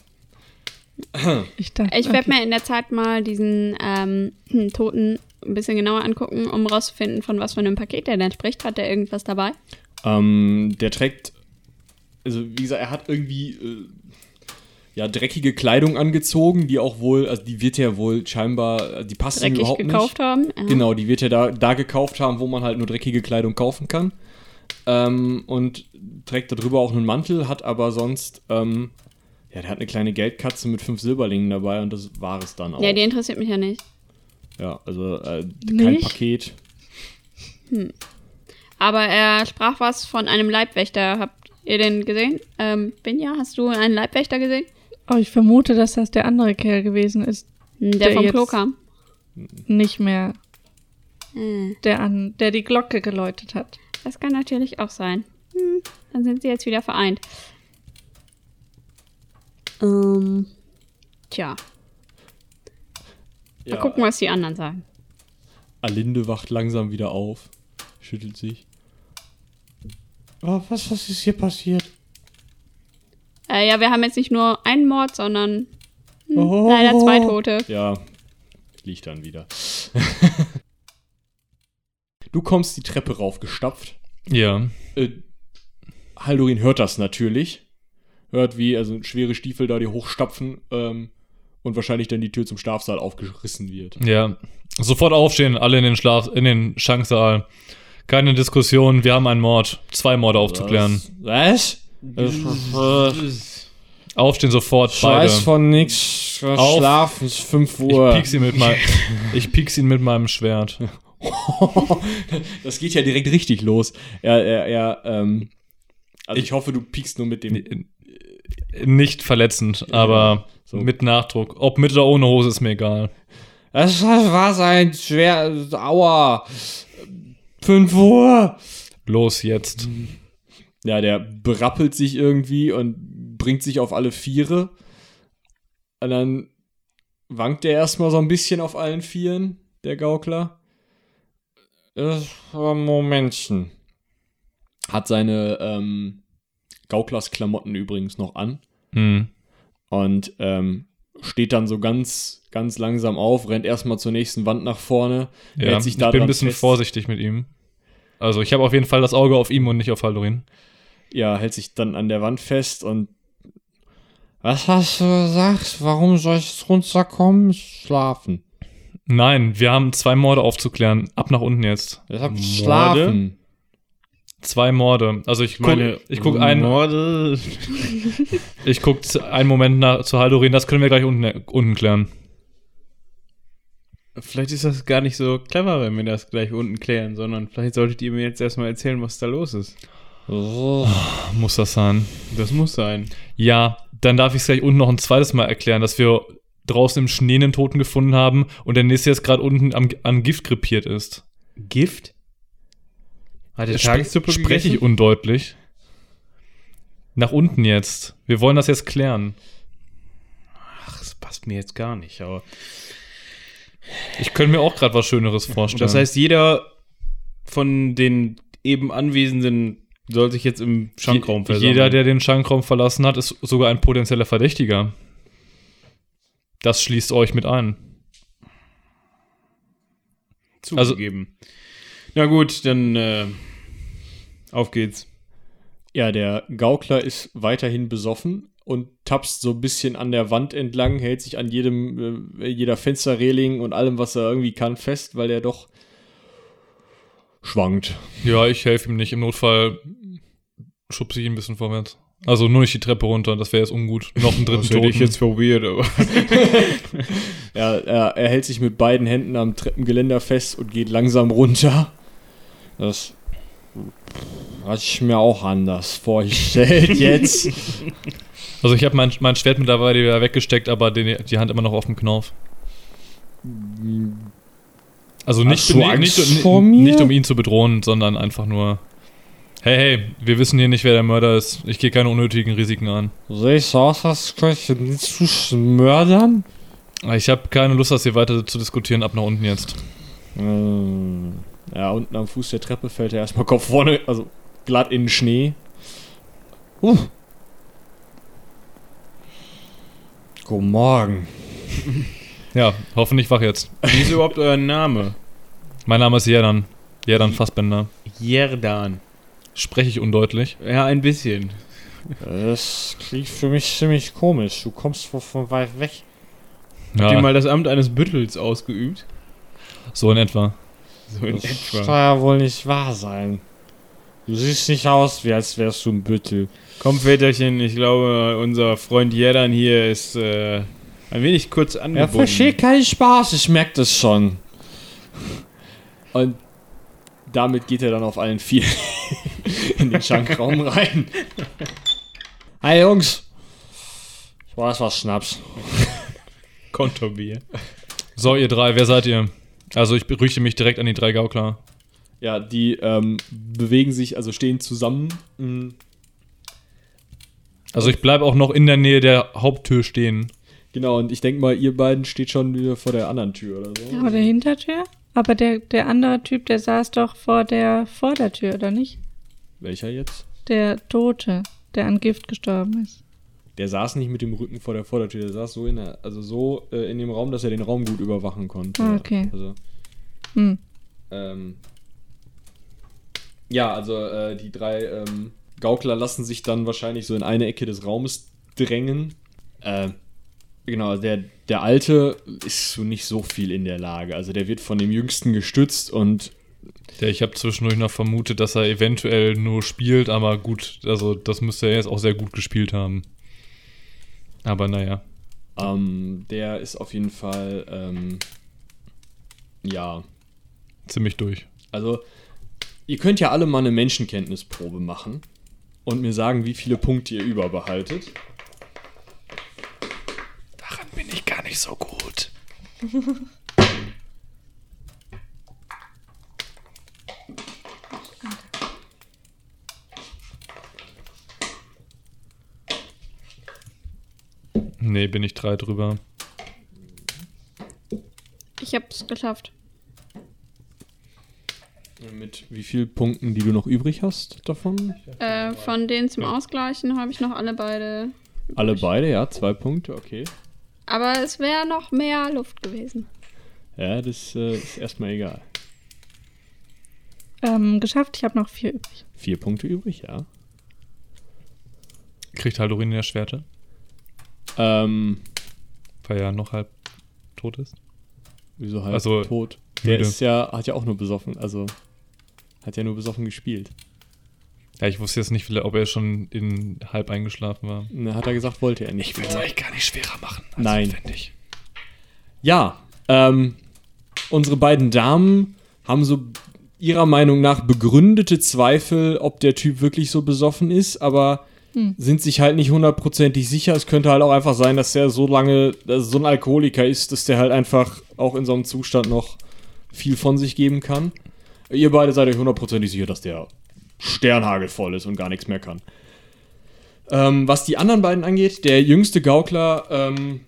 Ich dachte. Ich werde okay. mir in der Zeit mal diesen ähm, Toten ein bisschen genauer angucken, um rauszufinden, von was für einem Paket der denn spricht. Hat der irgendwas dabei? Ähm, der trägt, also wie gesagt, er hat irgendwie äh, ja dreckige Kleidung angezogen, die auch wohl, also die wird ja wohl scheinbar, die passt Dreckig überhaupt gekauft nicht. haben? Ja. Genau, die wird er da, da gekauft haben, wo man halt nur dreckige Kleidung kaufen kann. Ähm, und trägt darüber auch einen Mantel, hat aber sonst, ähm, ja, der hat eine kleine Geldkatze mit fünf Silberlingen dabei und das war es dann auch. Ja, die interessiert mich ja nicht. ja, also äh, kein Nicht? Paket. Aber er sprach was von einem Leibwächter. Habt ihr den gesehen? Ähm, Binja, hast du einen Leibwächter gesehen? Oh, ich vermute, dass das der andere Kerl gewesen ist. Hm, Der, Der vom jetzt- Klo kam. Nicht mehr Hm, der, an, der die Glocke geläutet hat. das kann natürlich auch sein. Hm, dann sind sie jetzt wieder vereint. Ähm, tja, Ja, mal gucken, was die anderen sagen. Alinde wacht langsam wieder auf, schüttelt sich. Oh, was, was ist hier passiert? Äh, ja, wir haben jetzt nicht nur einen Mord, sondern hm, Oh. leider zwei Tote. Ja, liegt dann wieder. du kommst die Treppe raufgestapft. Ja. Äh, Haldorin hört das natürlich. Hört, wie also schwere Stiefel da die hochstapfen ähm, und wahrscheinlich dann die Tür zum Schlafsaal aufgerissen wird. Ja. Sofort aufstehen, alle in den Schlaf, in den Schanksaal. Keine Diskussion, wir haben einen Mord. Zwei Morde aufzuklären. Was? Was? Aufstehen sofort, Scheiß beide. von nix. Auf. Schlafen ist 5 Ich Uhr. piek's ihn mit meinem, ich piek's ihn mit meinem Schwert. das geht ja direkt richtig los. Er, er, er, ähm, also ich, hoffe, du piekst nur mit dem. Nicht verletzend, aber so. mit Nachdruck. Ob mit oder ohne Hose ist mir egal. Das war sein schwer. Aua. 5 Uhr. Los jetzt. Ja, der berappelt sich irgendwie und bringt sich auf alle Viere. Und dann wankt er erstmal so ein bisschen auf allen Vieren, der Gaukler. Das war Momentchen. Hat seine ähm, Gauklers-Klamotten übrigens noch an. Hm. Und ähm, steht dann so ganz, ganz langsam auf, rennt erstmal zur nächsten Wand nach vorne. Ja, ich bin ein bisschen fest. vorsichtig mit ihm. Also ich habe auf jeden Fall das Auge auf ihm und nicht auf Haldorin. Ja, hält sich dann an der Wand fest und was hast du gesagt? Warum soll ich runterkommen? Schlafen. Nein, wir haben zwei Morde aufzuklären. Ab nach unten jetzt. Ich hab Morde? schlafen. Zwei Morde. Also ich guck, Meine ich guck einen, Morde. ich guck einen Moment nach, zu Haldorin. Das können wir gleich unten, unten klären. Vielleicht ist das gar nicht so clever, wenn wir das gleich unten klären, sondern vielleicht solltet ihr mir jetzt erstmal erzählen, was da los ist. Muss das sein? Das muss sein. Ja, dann darf ich es gleich unten noch ein zweites Mal erklären, dass wir draußen im Schnee einen Toten gefunden haben und der nächste jetzt gerade unten am, an Gift krepiert ist. Gift? Hat der Tagessuppe Spreche ich undeutlich? Nach unten jetzt. Wir wollen das jetzt klären. Ach, das passt mir jetzt gar nicht, aber Ich könnte mir auch gerade was Schöneres vorstellen. das heißt, jeder von den eben Anwesenden soll sich jetzt im Schankraum versammeln. jeder, der den Schankraum verlassen hat, ist sogar ein potenzieller Verdächtiger. Das schließt euch mit ein. zugegeben. Na gut, dann äh, auf geht's. Ja, der Gaukler ist weiterhin besoffen und tapst so ein bisschen an der Wand entlang, hält sich an jedem, äh, jeder Fensterreling und allem, was er irgendwie kann, fest, weil er doch schwankt. Ja, ich helfe ihm nicht. Im Notfall schubse ich ihn ein bisschen vorwärts. Also nur nicht die Treppe runter, das wäre jetzt ungut. Noch einen dritten Das hätte ich Toten. jetzt probiert, aber Ja, er, er hält sich mit beiden Händen am Treppengeländer fest und geht langsam runter. Das hatte ich mir auch anders vorgestellt jetzt. Also ich habe mein, mein Schwert mittlerweile wieder weggesteckt, aber den, die Hand immer noch auf dem Knauf. Also nicht, du nicht, nicht, nicht um ihn zu bedrohen, sondern einfach nur, hey, hey, wir wissen hier nicht, wer der Mörder ist. Ich gehe keine unnötigen Risiken an. Sehe ich so aus, als könnte ich nicht zu mördern? Ich habe keine Lust, das hier weiter zu diskutieren, ab nach unten jetzt. Ähm, Ja, unten am Fuß der Treppe fällt er erstmal Kopf vorne, also glatt in den Schnee. Uh. Guten Morgen. Ja, hoffentlich wach jetzt. wie ist überhaupt euer Name? Mein Name ist Jerdan. Jerdan Fassbender. Jerdan. Spreche ich undeutlich? Ja, ein bisschen. Das klingt für mich ziemlich komisch. Du kommst wohl von weit weg. Habt ihr Ja, mal das Amt eines Büttels ausgeübt? so in etwa. So in Das etwa. kann ja wohl nicht wahr sein. Du siehst nicht aus, wie als wärst du ein Büttel. Komm, Väterchen, ich glaube, unser Freund Jerdan hier ist äh, ein wenig kurz Er angebunden. versteht keinen Spaß, ich merke das schon. Und damit geht er dann auf allen vier in den Schankraum rein. Hi Jungs. Ich weiß was Schnaps. Konterbier. So, ihr drei, wer seid ihr? Also ich richte mich direkt an die drei Gaukler. Ja, die ähm, bewegen sich, also stehen zusammen. Mm, Also ich bleibe auch noch in der Nähe der Haupttür stehen. Genau, und ich denke mal, ihr beiden steht schon wieder vor der anderen Tür oder so. Vor der Hintertür? Aber der, der andere Typ, der saß doch vor der Vordertür, oder nicht? Welcher jetzt? Der Tote, der an Gift gestorben ist. Der saß nicht mit dem Rücken vor der Vordertür, der saß so in der, also so äh, in dem Raum, dass er den Raum gut überwachen konnte. Ah, okay. Also, Hm. ähm, ja, also äh, die drei ähm, Gaukler lassen sich dann wahrscheinlich so in eine Ecke des Raumes drängen. Äh, genau, also der, der Alte ist so nicht so viel in der Lage. Also der wird von dem Jüngsten gestützt und Ja, ich habe zwischendurch noch vermutet, dass er eventuell nur spielt, aber gut, also das müsste er jetzt auch sehr gut gespielt haben. Aber naja. ähm, der ist auf jeden Fall, ähm, ja, Ziemlich durch. Also, ihr könnt ja alle mal eine Menschenkenntnisprobe machen und mir sagen, wie viele Punkte ihr überbehaltet. Daran bin ich gar nicht so gut. Nee, bin ich drei drüber. Ich hab's geschafft. Mit wie vielen Punkten, die du noch übrig hast davon? Äh, von denen zum Ausgleichen habe ich noch alle beide. Alle beide, ja, zwei Punkte, okay. Aber es wäre noch mehr Luft gewesen. Ja, das äh, ist erstmal egal. Ähm, geschafft, ich habe noch vier übrig. Vier Punkte übrig, ja. Kriegt Haldorin der Schwerte, Ähm, weil er noch halb tot ist. wieso halt Also, tot? Der müde. ist ja, hat ja auch nur besoffen, also hat ja nur besoffen gespielt. Ja, ich wusste jetzt nicht, ob er schon in halb eingeschlafen war. Na, hat er gesagt, wollte er nicht. Ich will es eigentlich gar nicht schwerer machen. als Nein. notwendig. Ja, ähm, unsere beiden Damen haben so ihrer Meinung nach begründete Zweifel, ob der Typ wirklich so besoffen ist, aber sind sich halt nicht hundertprozentig sicher. Es könnte halt auch einfach sein, dass der so lange, so ein Alkoholiker ist, dass der halt einfach auch in so einem Zustand noch viel von sich geben kann. Ihr beide seid euch hundertprozentig sicher, dass der sternhagelvoll ist und gar nichts mehr kann. Ähm, was die anderen beiden angeht, der jüngste Gaukler ähm,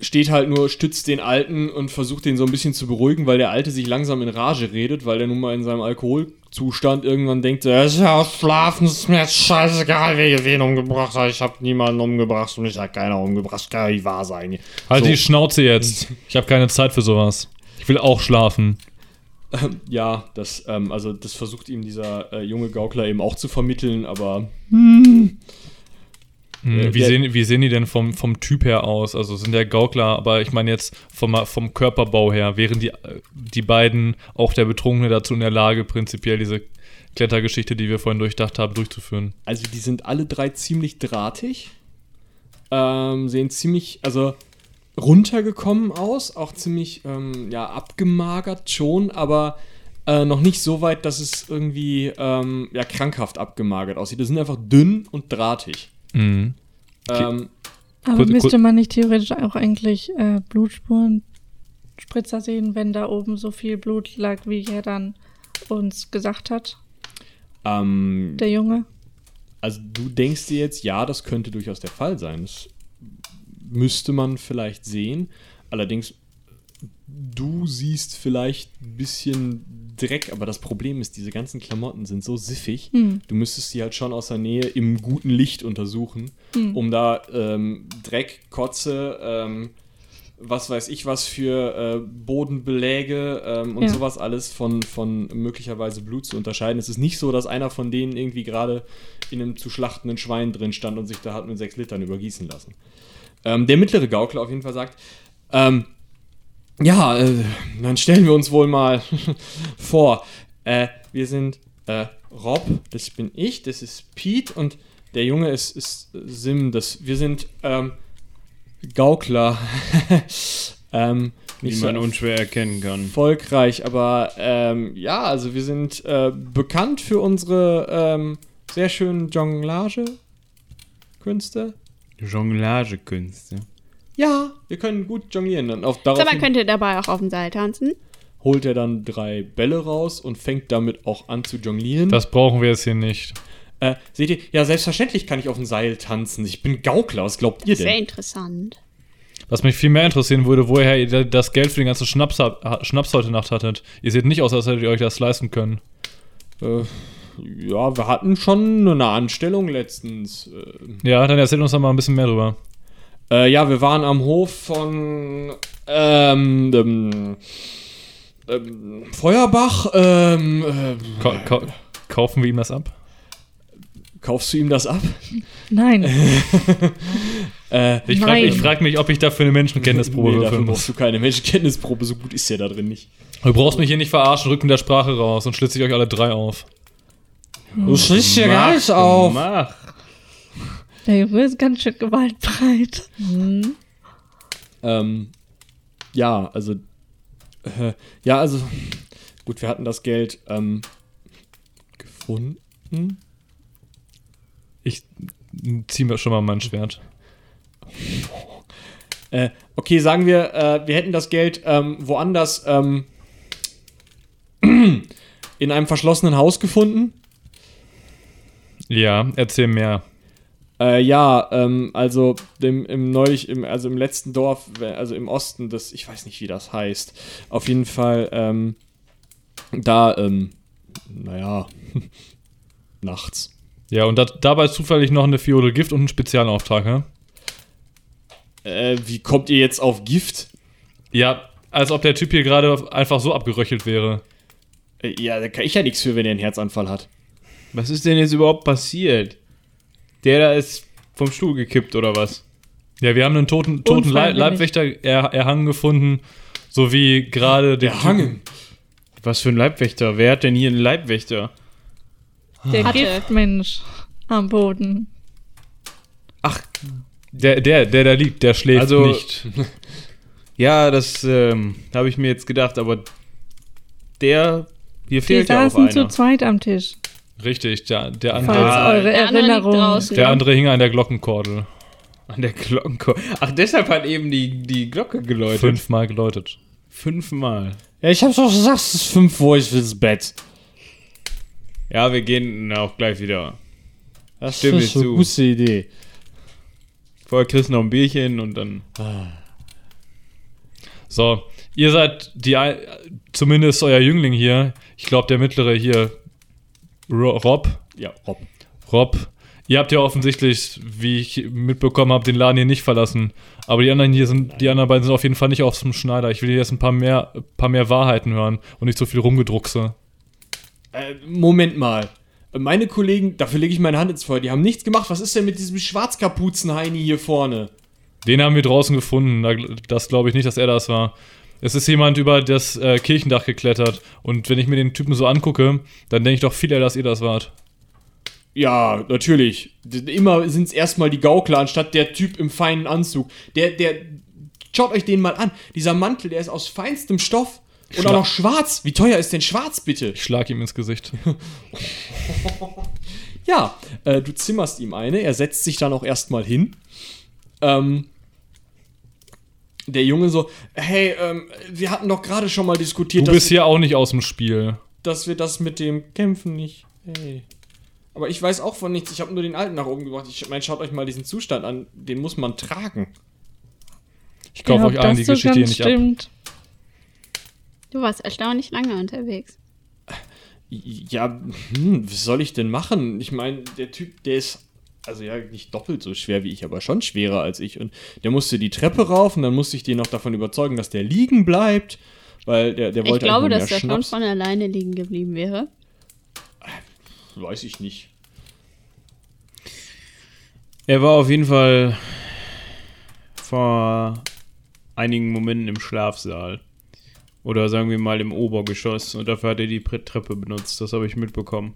steht halt nur, stützt den Alten und versucht den so ein bisschen zu beruhigen, weil der Alte sich langsam in Rage redet, weil der nun mal in seinem Alkoholzustand irgendwann denkt, äh, ist ja schlafen, ist mir jetzt scheißegal, wer wen umgebracht hat. Ich habe niemanden umgebracht und ich habe keiner umgebracht. Kann ja nicht wahr sein. Halt So. die Schnauze jetzt. Ich habe keine Zeit für sowas. Ich will auch schlafen. Ähm, ja, das, ähm, also das versucht ihm dieser äh, junge Gaukler eben auch zu vermitteln, aber Hm, Äh, wie, sehen, wie sehen die denn vom, vom Typ her aus? Also sind der Gaukler, aber ich meine jetzt vom, vom Körperbau her, wären die, die beiden, auch der Betrunkene dazu in der Lage, prinzipiell diese Klettergeschichte, die wir vorhin durchdacht haben, durchzuführen? Also die sind alle drei ziemlich drahtig. Ähm, sehen ziemlich, also runtergekommen aus, auch ziemlich, ähm, ja, abgemagert schon, aber äh, noch nicht so weit, dass es irgendwie, ähm, ja, krankhaft abgemagert aussieht. Die sind einfach dünn und drahtig. Mhm. Okay. Ähm, Aber Kurz- müsste kurz- man nicht theoretisch auch eigentlich äh, Blutspurenspritzer sehen, wenn da oben so viel Blut lag, wie er dann uns gesagt hat, ähm, der Junge? Also du denkst dir jetzt, ja, das könnte durchaus der Fall sein. Das müsste man vielleicht sehen. Allerdings, du siehst vielleicht ein bisschen Dreck, aber das Problem ist, diese ganzen Klamotten sind so siffig. Hm. Du müsstest sie halt schon aus der Nähe im guten Licht untersuchen, Hm. um da ähm, Dreck, Kotze, ähm, was weiß ich was für äh, Bodenbeläge ähm, und Ja. sowas alles von, von möglicherweise Blut zu unterscheiden. Es ist nicht so, dass einer von denen irgendwie gerade in einem zu schlachtenden Schwein drin stand und sich da hat mit sechs Litern übergießen lassen. Ähm, der mittlere Gaukler auf jeden Fall sagt, ähm, ja, äh, dann stellen wir uns wohl mal vor. Äh, wir sind äh, Rob, das bin ich, das ist Pete und der Junge ist, ist Sim. Das, wir sind ähm, Gaukler. ähm, Wie man so unschwer erkennen kann. erfolgreich, aber ähm, ja, also wir sind äh, bekannt für unsere ähm, sehr schönen Jonglage-Künste. Jonglagekünste. Ja, wir können gut jonglieren. Dann auf, So, daraufhin man könnte dabei auch auf dem Seil tanzen. holt er dann drei Bälle raus und fängt damit auch an zu jonglieren. Das brauchen wir jetzt hier nicht. äh, seht ihr? Ja, selbstverständlich kann ich auf dem Seil tanzen. Ich bin Gaukler. Was glaubt ihr Sehr denn? interessant. Was mich viel mehr interessieren würde, woher ihr das Geld für den ganzen Schnaps, Schnaps heute Nacht hattet. Ihr seht nicht aus, als hättet ihr euch das leisten können. Äh, ja, wir hatten schon eine Anstellung letztens. Äh, Ja, dann erzählt uns doch mal ein bisschen mehr drüber. Äh, ja, wir waren am Hof von ähm, ähm, ähm, Feuerbach. Ähm, äh, Ka ka kaufen wir ihm das ab? kaufst du ihm das ab? Nein. Äh, Ich frage frag mich, ob ich dafür eine Menschenkenntnisprobe nee, dafür brauchst muss. du keine Menschenkenntnisprobe. So gut ist der da drin nicht. Du brauchst mich hier nicht verarschen, rücken der Sprache raus und schlitze ich euch alle drei auf. Du schlichst hier Mach, Mach. Der Junge ist ganz schön gewaltbereit. Ähm, ja, also äh, ja, also gut, wir hatten das Geld ähm, gefunden. Ich ziehe mir schon mal mein Schwert. Äh, okay, sagen wir, äh, wir hätten das Geld ähm, woanders ähm, in einem verschlossenen Haus gefunden. Ja, erzähl mehr. Äh, ja, ähm, also im, im neulich, im, also im letzten Dorf, also im Osten, das, ich weiß nicht, wie das heißt. Auf jeden Fall, ähm, da, ähm, naja, nachts. Ja, und da, dabei zufällig noch eine Fiole Gift und einen Spezialauftrag, hä? Äh, wie kommt ihr jetzt auf Gift? Ja, als ob der Typ hier gerade einfach so abgeröchelt wäre. Äh, ja, da kann ich ja nichts für, wenn er einen Herzanfall hat. Was ist denn jetzt überhaupt passiert? Der da ist vom Stuhl gekippt oder was? Ja, wir haben einen toten, toten Leib. Leibwächter er, erhangen gefunden, sowie gerade den Erhangen? Was für ein Leibwächter? Wer hat denn hier einen Leibwächter? Der Hatte. Giftmensch am Boden. Ach, Der, der, der da liegt, der schläft Also- nicht. ja, das ähm, habe ich mir jetzt gedacht, aber der hier Die fehlt ja auch saßen zu einer. zweit am Tisch. Richtig, der, der, Falls andere, Ah, eure der andere Erinnerung. der andere hing an der Glockenkordel. An der Glockenchor. Ach, deshalb hat eben die, die Glocke geläutet. Fünfmal geläutet. Fünfmal. Ja, ich hab's doch gesagt, es ist 5 Uhr, ich will ins Bett. Ja, wir gehen auch gleich wieder. Das Stimme ist eine zu. gute Idee. Vorher kriegst du noch ein Bierchen und dann. So, ihr seid die, zumindest euer Jüngling hier. Ich glaube, der mittlere hier, Rob. Ja, Rob. Rob, ihr habt ja offensichtlich, wie ich mitbekommen habe, den Laden hier nicht verlassen. Aber die anderen hier sind, die anderen beiden sind auf jeden Fall nicht auf dem Schneider. Ich will hier jetzt ein paar mehr, paar mehr Wahrheiten hören und nicht so viel rumgedruckse. Äh, Moment mal. Meine Kollegen, dafür lege ich meine Hand ins Feuer, die haben nichts gemacht. Was ist denn mit diesem Schwarzkapuzen-Heini hier vorne? Den haben wir draußen gefunden. Da- Das glaube ich nicht, dass er das war. Es ist jemand über das äh, Kirchendach geklettert. Und wenn ich mir den Typen so angucke, dann denke ich doch viel eher, dass ihr das wart. Ja, natürlich. Immer sind es erstmal die Gaukler, anstatt der Typ im feinen Anzug. Der, der, schaut euch den mal an. Dieser Mantel, der ist aus feinstem Stoff. Und auch noch schwarz. Wie teuer ist denn schwarz, bitte? Ich schlag ihm ins Gesicht. Ja, äh, du zimmerst ihm eine. Er setzt sich dann auch erstmal hin. Ähm, der Junge so, hey, ähm, wir hatten doch gerade schon mal diskutiert, Du dass, bist hier auch nicht aus dem Spiel. dass wir das mit dem Kämpfen nicht. Hey. Aber ich weiß auch von nichts. Ich habe nur den Alten nach oben gebracht. Ich meine, schaut euch mal diesen Zustand an. Den muss man tragen. Ich kaufe Ja, euch allen das die so Geschichte hier ganz nicht ab. stimmt. Du warst erstaunlich lange unterwegs. Ja, hm, was soll ich denn machen? Ich meine, der Typ, der ist also ja nicht doppelt so schwer wie ich, aber schon schwerer als ich. Und der musste die Treppe rauf und dann musste ich den noch davon überzeugen, dass der liegen bleibt, weil der, der Ich wollte glaube, einfach dass der schon Schnaps. von alleine liegen geblieben wäre. Weiß ich nicht. Er war auf jeden Fall vor einigen Momenten im Schlafsaal. Oder sagen wir mal im Obergeschoss. Und dafür hat er die Treppe benutzt. Das habe ich mitbekommen.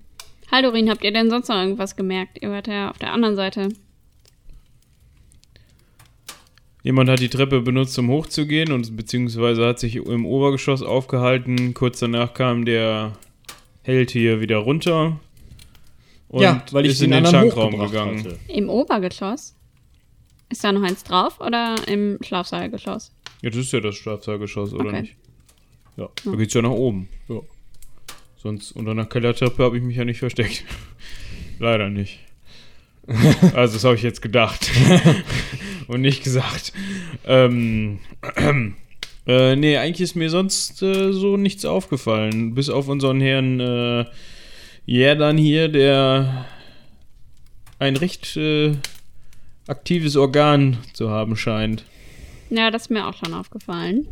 Haldorin, habt ihr denn sonst noch irgendwas gemerkt? Ihr wart ja auf der anderen Seite. Jemand hat die Treppe benutzt, um hochzugehen und beziehungsweise hat sich im Obergeschoss aufgehalten. Kurz danach kam der Held hier wieder runter und ja, weil ich ist den, in den Schankraum gegangen. hatte. Im Obergeschoss? Ist da noch eins drauf oder im Schlafsaalgeschoss? Ja, das ist ja das Schlafsaalgeschoss, oder Okay. nicht? Ja, da geht's ja nach oben. Ja. Sonst unter einer Kellertreppe habe ich mich ja nicht versteckt. Leider nicht. Also, das habe ich jetzt gedacht. Und nicht gesagt. Ähm, äh, nee, eigentlich ist mir sonst äh, so nichts aufgefallen. Bis auf unseren Herrn äh, Jerdan hier, der ein recht äh, aktives Organ zu haben scheint. Ja, das ist mir auch schon aufgefallen.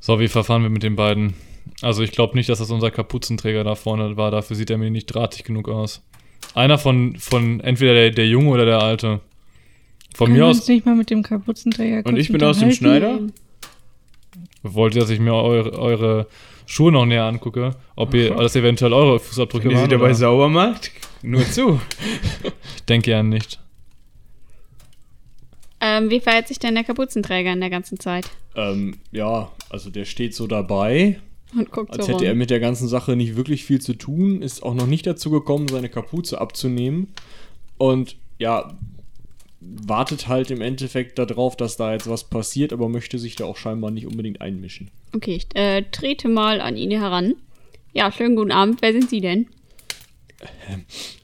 So, wie verfahren wir mit den beiden? Also ich glaube nicht, dass das unser Kapuzenträger da vorne war. Dafür sieht er mir nicht drahtig genug aus. Einer von, von entweder der, der Junge oder der Alte. Von Können mir aus nicht mal mit dem Kapuzenträger Und ich bin aus dem? Schneider? wollte, dass ich mir eure, eure Schuhe noch näher angucke. Ob ihr das eventuell eure Fußabdrücke Wenn ihr sie dabei oder? sauber macht, nur zu. Ich denke ja nicht. Ähm, wie verhält sich denn der Kapuzenträger in der ganzen Zeit? Ähm, ja, also der steht so dabei, Und guckt als hätte er mit der ganzen Sache nicht wirklich viel zu tun, ist auch noch nicht dazu gekommen, seine Kapuze abzunehmen. Und ja, wartet halt im Endeffekt darauf, dass da jetzt was passiert, aber möchte sich da auch scheinbar nicht unbedingt einmischen. Okay, ich äh, trete mal an ihn heran. Ja, schönen guten Abend. Wer sind Sie denn?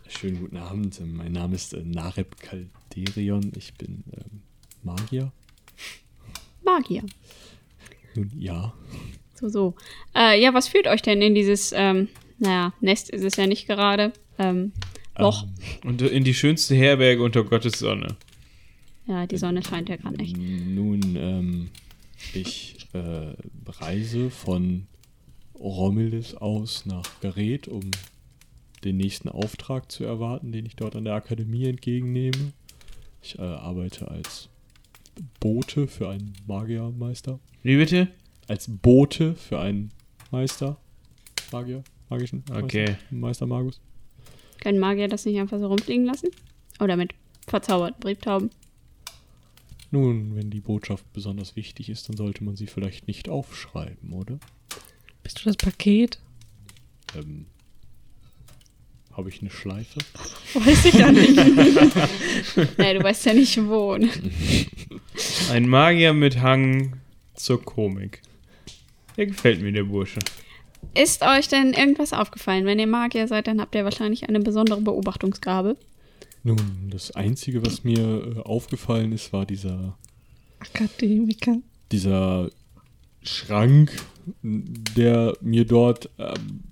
Schönen guten Abend, mein Name ist äh, Nareb Calderion, ich bin ähm, Magier. Magier. Nun ja. So, so. Äh, ja, was führt euch denn in dieses, ähm, naja, Nest ist es ja nicht gerade. Ähm, Loch. Und in die schönste Herberge unter Gottes Sonne. Ja, die Sonne scheint ja gerade nicht. Nun, ähm, ich äh, reise von Romulus aus nach Gareth, um den nächsten Auftrag zu erwarten, den ich dort an der Akademie entgegennehme. Ich äh, arbeite als Bote für einen Magiermeister. Wie bitte? Als Bote für einen Meister. Magier? Magischen? Meister, Okay. Meister Magus. Können Magier das nicht einfach so rumfliegen lassen? Oder mit verzauberten Brieftauben? Nun, wenn die Botschaft besonders wichtig ist, dann sollte man sie vielleicht nicht aufschreiben, oder? Bist du das Paket? Ähm, Habe ich eine Schleife? Weiß ich ja nicht. naja, du weißt ja nicht wo. ne? Ein Magier mit Hang zur Komik. Der gefällt mir, der Bursche. Ist euch denn irgendwas aufgefallen? Wenn ihr Magier seid, dann habt ihr wahrscheinlich eine besondere Beobachtungsgabe. Nun, das Einzige, was mir äh, aufgefallen ist, war dieser, Akademiker. dieser Schrank, der mir dort ähm,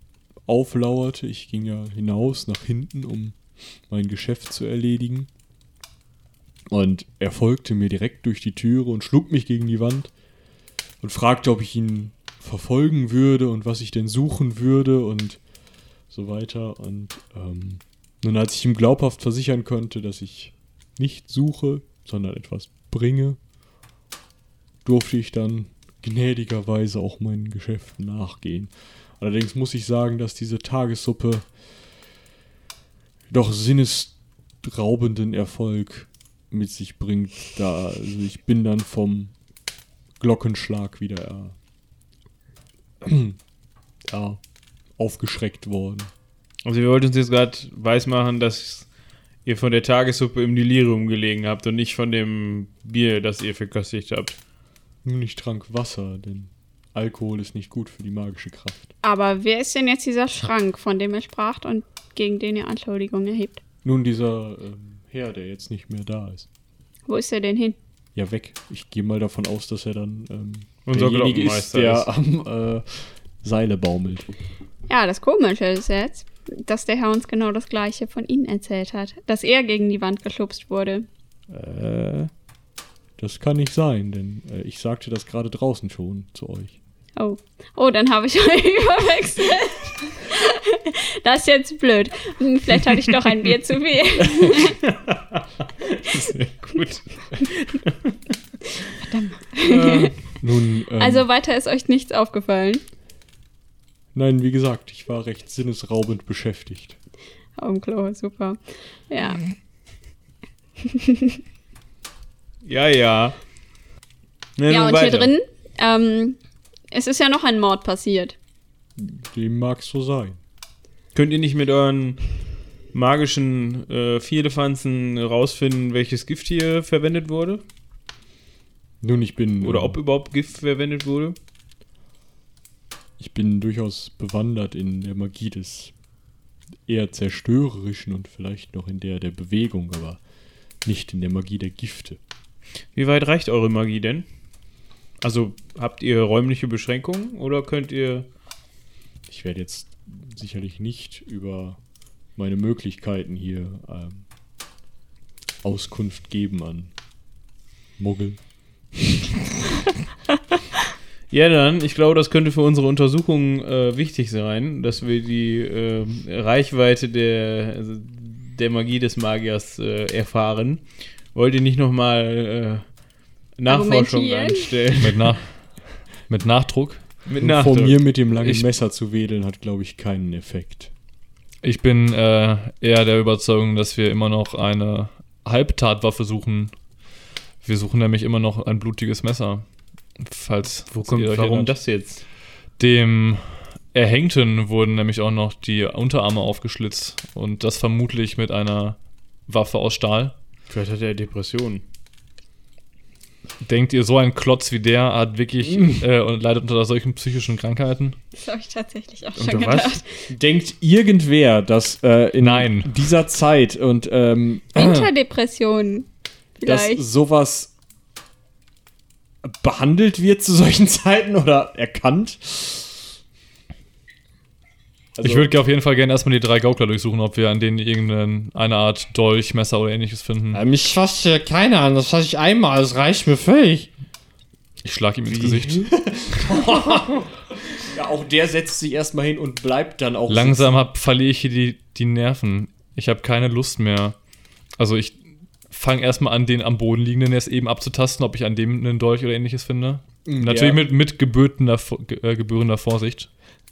auflauerte. Ich ging ja hinaus nach hinten, um mein Geschäft zu erledigen. Und er folgte mir direkt durch die Türe und schlug mich gegen die Wand und fragte, ob ich ihn verfolgen würde und was ich denn suchen würde und so weiter. Und ähm, nun, als ich ihm glaubhaft versichern konnte, dass ich nicht suche, sondern etwas bringe, durfte ich dann gnädigerweise auch meinen Geschäften nachgehen. Allerdings muss ich sagen, dass diese Tagessuppe doch sinnesraubenden Erfolg mit sich bringt. Da, also ich bin dann vom Glockenschlag wieder ja, aufgeschreckt worden. Also wir wollten uns jetzt gerade weismachen, dass ihr von der Tagessuppe im Delirium gelegen habt und nicht von dem Bier, das ihr verköstigt habt. Nun, ich trank Wasser, denn Alkohol ist nicht gut für die magische Kraft. Aber wer ist denn jetzt dieser Schrank, von dem ihr spracht und gegen den ihr Anschuldigungen erhebt? Nun, dieser ähm, Herr, der jetzt nicht mehr da ist. Wo ist er denn hin? Ja, weg. Ich gehe mal davon aus, dass er dann ähm, Unser derjenige ist, der ist. am äh, Seile baumelt. Ja, das Komische ist jetzt, dass der Herr uns genau das Gleiche von Ihnen erzählt hat. Dass er gegen die Wand geschubst wurde. Äh, das kann nicht sein, denn äh, ich sagte das gerade draußen schon zu euch. Oh. Oh, dann habe ich euch überwechselt. Das ist jetzt blöd. Hm, Vielleicht hatte ich doch ein Bier zu viel. Sehr gut. Nun, ähm, Also weiter ist euch nichts aufgefallen. nein, wie gesagt, ich war recht sinnesraubend beschäftigt. Auf dem Klo, super. Ja. Ja, ja. Ja, nun und hier weiter. drin, ähm, es ist ja noch ein Mord passiert. Dem mag so sein. Könnt ihr nicht mit euren magischen äh, Vierlefanzen rausfinden, welches Gift hier verwendet wurde? Nun, ich bin. Oder ähm, ob überhaupt Gift verwendet wurde? Ich bin durchaus bewandert in der Magie des eher zerstörerischen und vielleicht noch in der der Bewegung, aber nicht in der Magie der Gifte. Wie weit reicht eure Magie denn? Also habt ihr räumliche Beschränkungen oder könnt ihr. Ich werde jetzt sicherlich nicht über meine Möglichkeiten hier ähm, Auskunft geben an Muggel. Ja, dann, ich glaube, das könnte für unsere Untersuchung äh, wichtig sein, dass wir die äh, Reichweite der, also der Magie des Magiers äh, erfahren. Wollt ihr nicht nochmal äh, Nachforschung anstellen? Mit, nach, mit Nachdruck. Mit Und vor Nachdruck. mir mit dem langen Ich- Messer zu wedeln, hat, glaube ich, keinen Effekt. Ich bin äh, eher der Überzeugung, dass wir immer noch eine Halbtatwaffe suchen. Wir suchen nämlich immer noch ein blutiges Messer. Falls Wo kommt, ihr euch warum erinnert. das jetzt? Dem Erhängten wurden nämlich auch noch die Unterarme aufgeschlitzt und das vermutlich mit einer Waffe aus Stahl. Vielleicht hat er Depressionen. Denkt ihr, so ein Klotz wie der hat wirklich äh, und leidet unter solchen psychischen Krankheiten? Das habe ich tatsächlich auch Unter schon was? gedacht. Denkt irgendwer, dass äh, in Nein. dieser Zeit und ähm, Winterdepressionen. Dass sowas behandelt wird zu solchen Zeiten oder erkannt? Also, ich würde auf jeden Fall gerne erstmal die drei Gaukler durchsuchen, ob wir an denen irgendeine eine Art Dolch, Messer oder ähnliches finden. äh, mich fasst hier keiner an, das fasse ich einmal, das reicht mir völlig. Ich schlag ihm ins Gesicht. Ja, auch der setzt sich erstmal hin und bleibt dann auch Langsam hab, verliere ich hier die, die Nerven. Ich habe keine Lust mehr. Also ich fange erstmal an, den am Boden liegenden erst eben abzutasten, ob ich an dem einen Dolch oder ähnliches finde. sitzen. Natürlich mit, mit gebührender, äh, gebührender Vorsicht.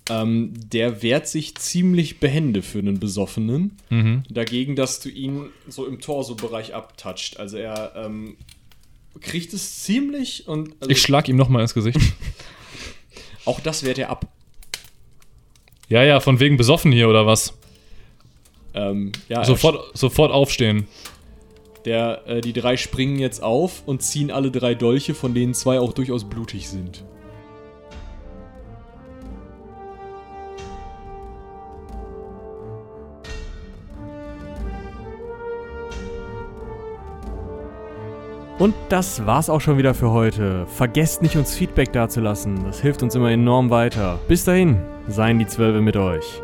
Ähm, der wehrt sich ziemlich behende für einen Besoffenen. Mhm. Dagegen, dass du ihn so im Torso-Bereich abtatscht. Also er ähm, kriegt es ziemlich und also Ich schlag ihm nochmal ins Gesicht. auch das wehrt er ab. ja, ja, von wegen besoffen hier oder was? Ähm, ja, Sofort, sofort aufstehen. Der, äh, die drei springen jetzt auf und ziehen alle drei Dolche, von denen zwei auch durchaus blutig sind. Und das war's auch schon wieder für heute. Vergesst nicht, uns Feedback dazulassen. Das hilft uns immer enorm weiter. Bis dahin, seien die Zwölfe mit euch.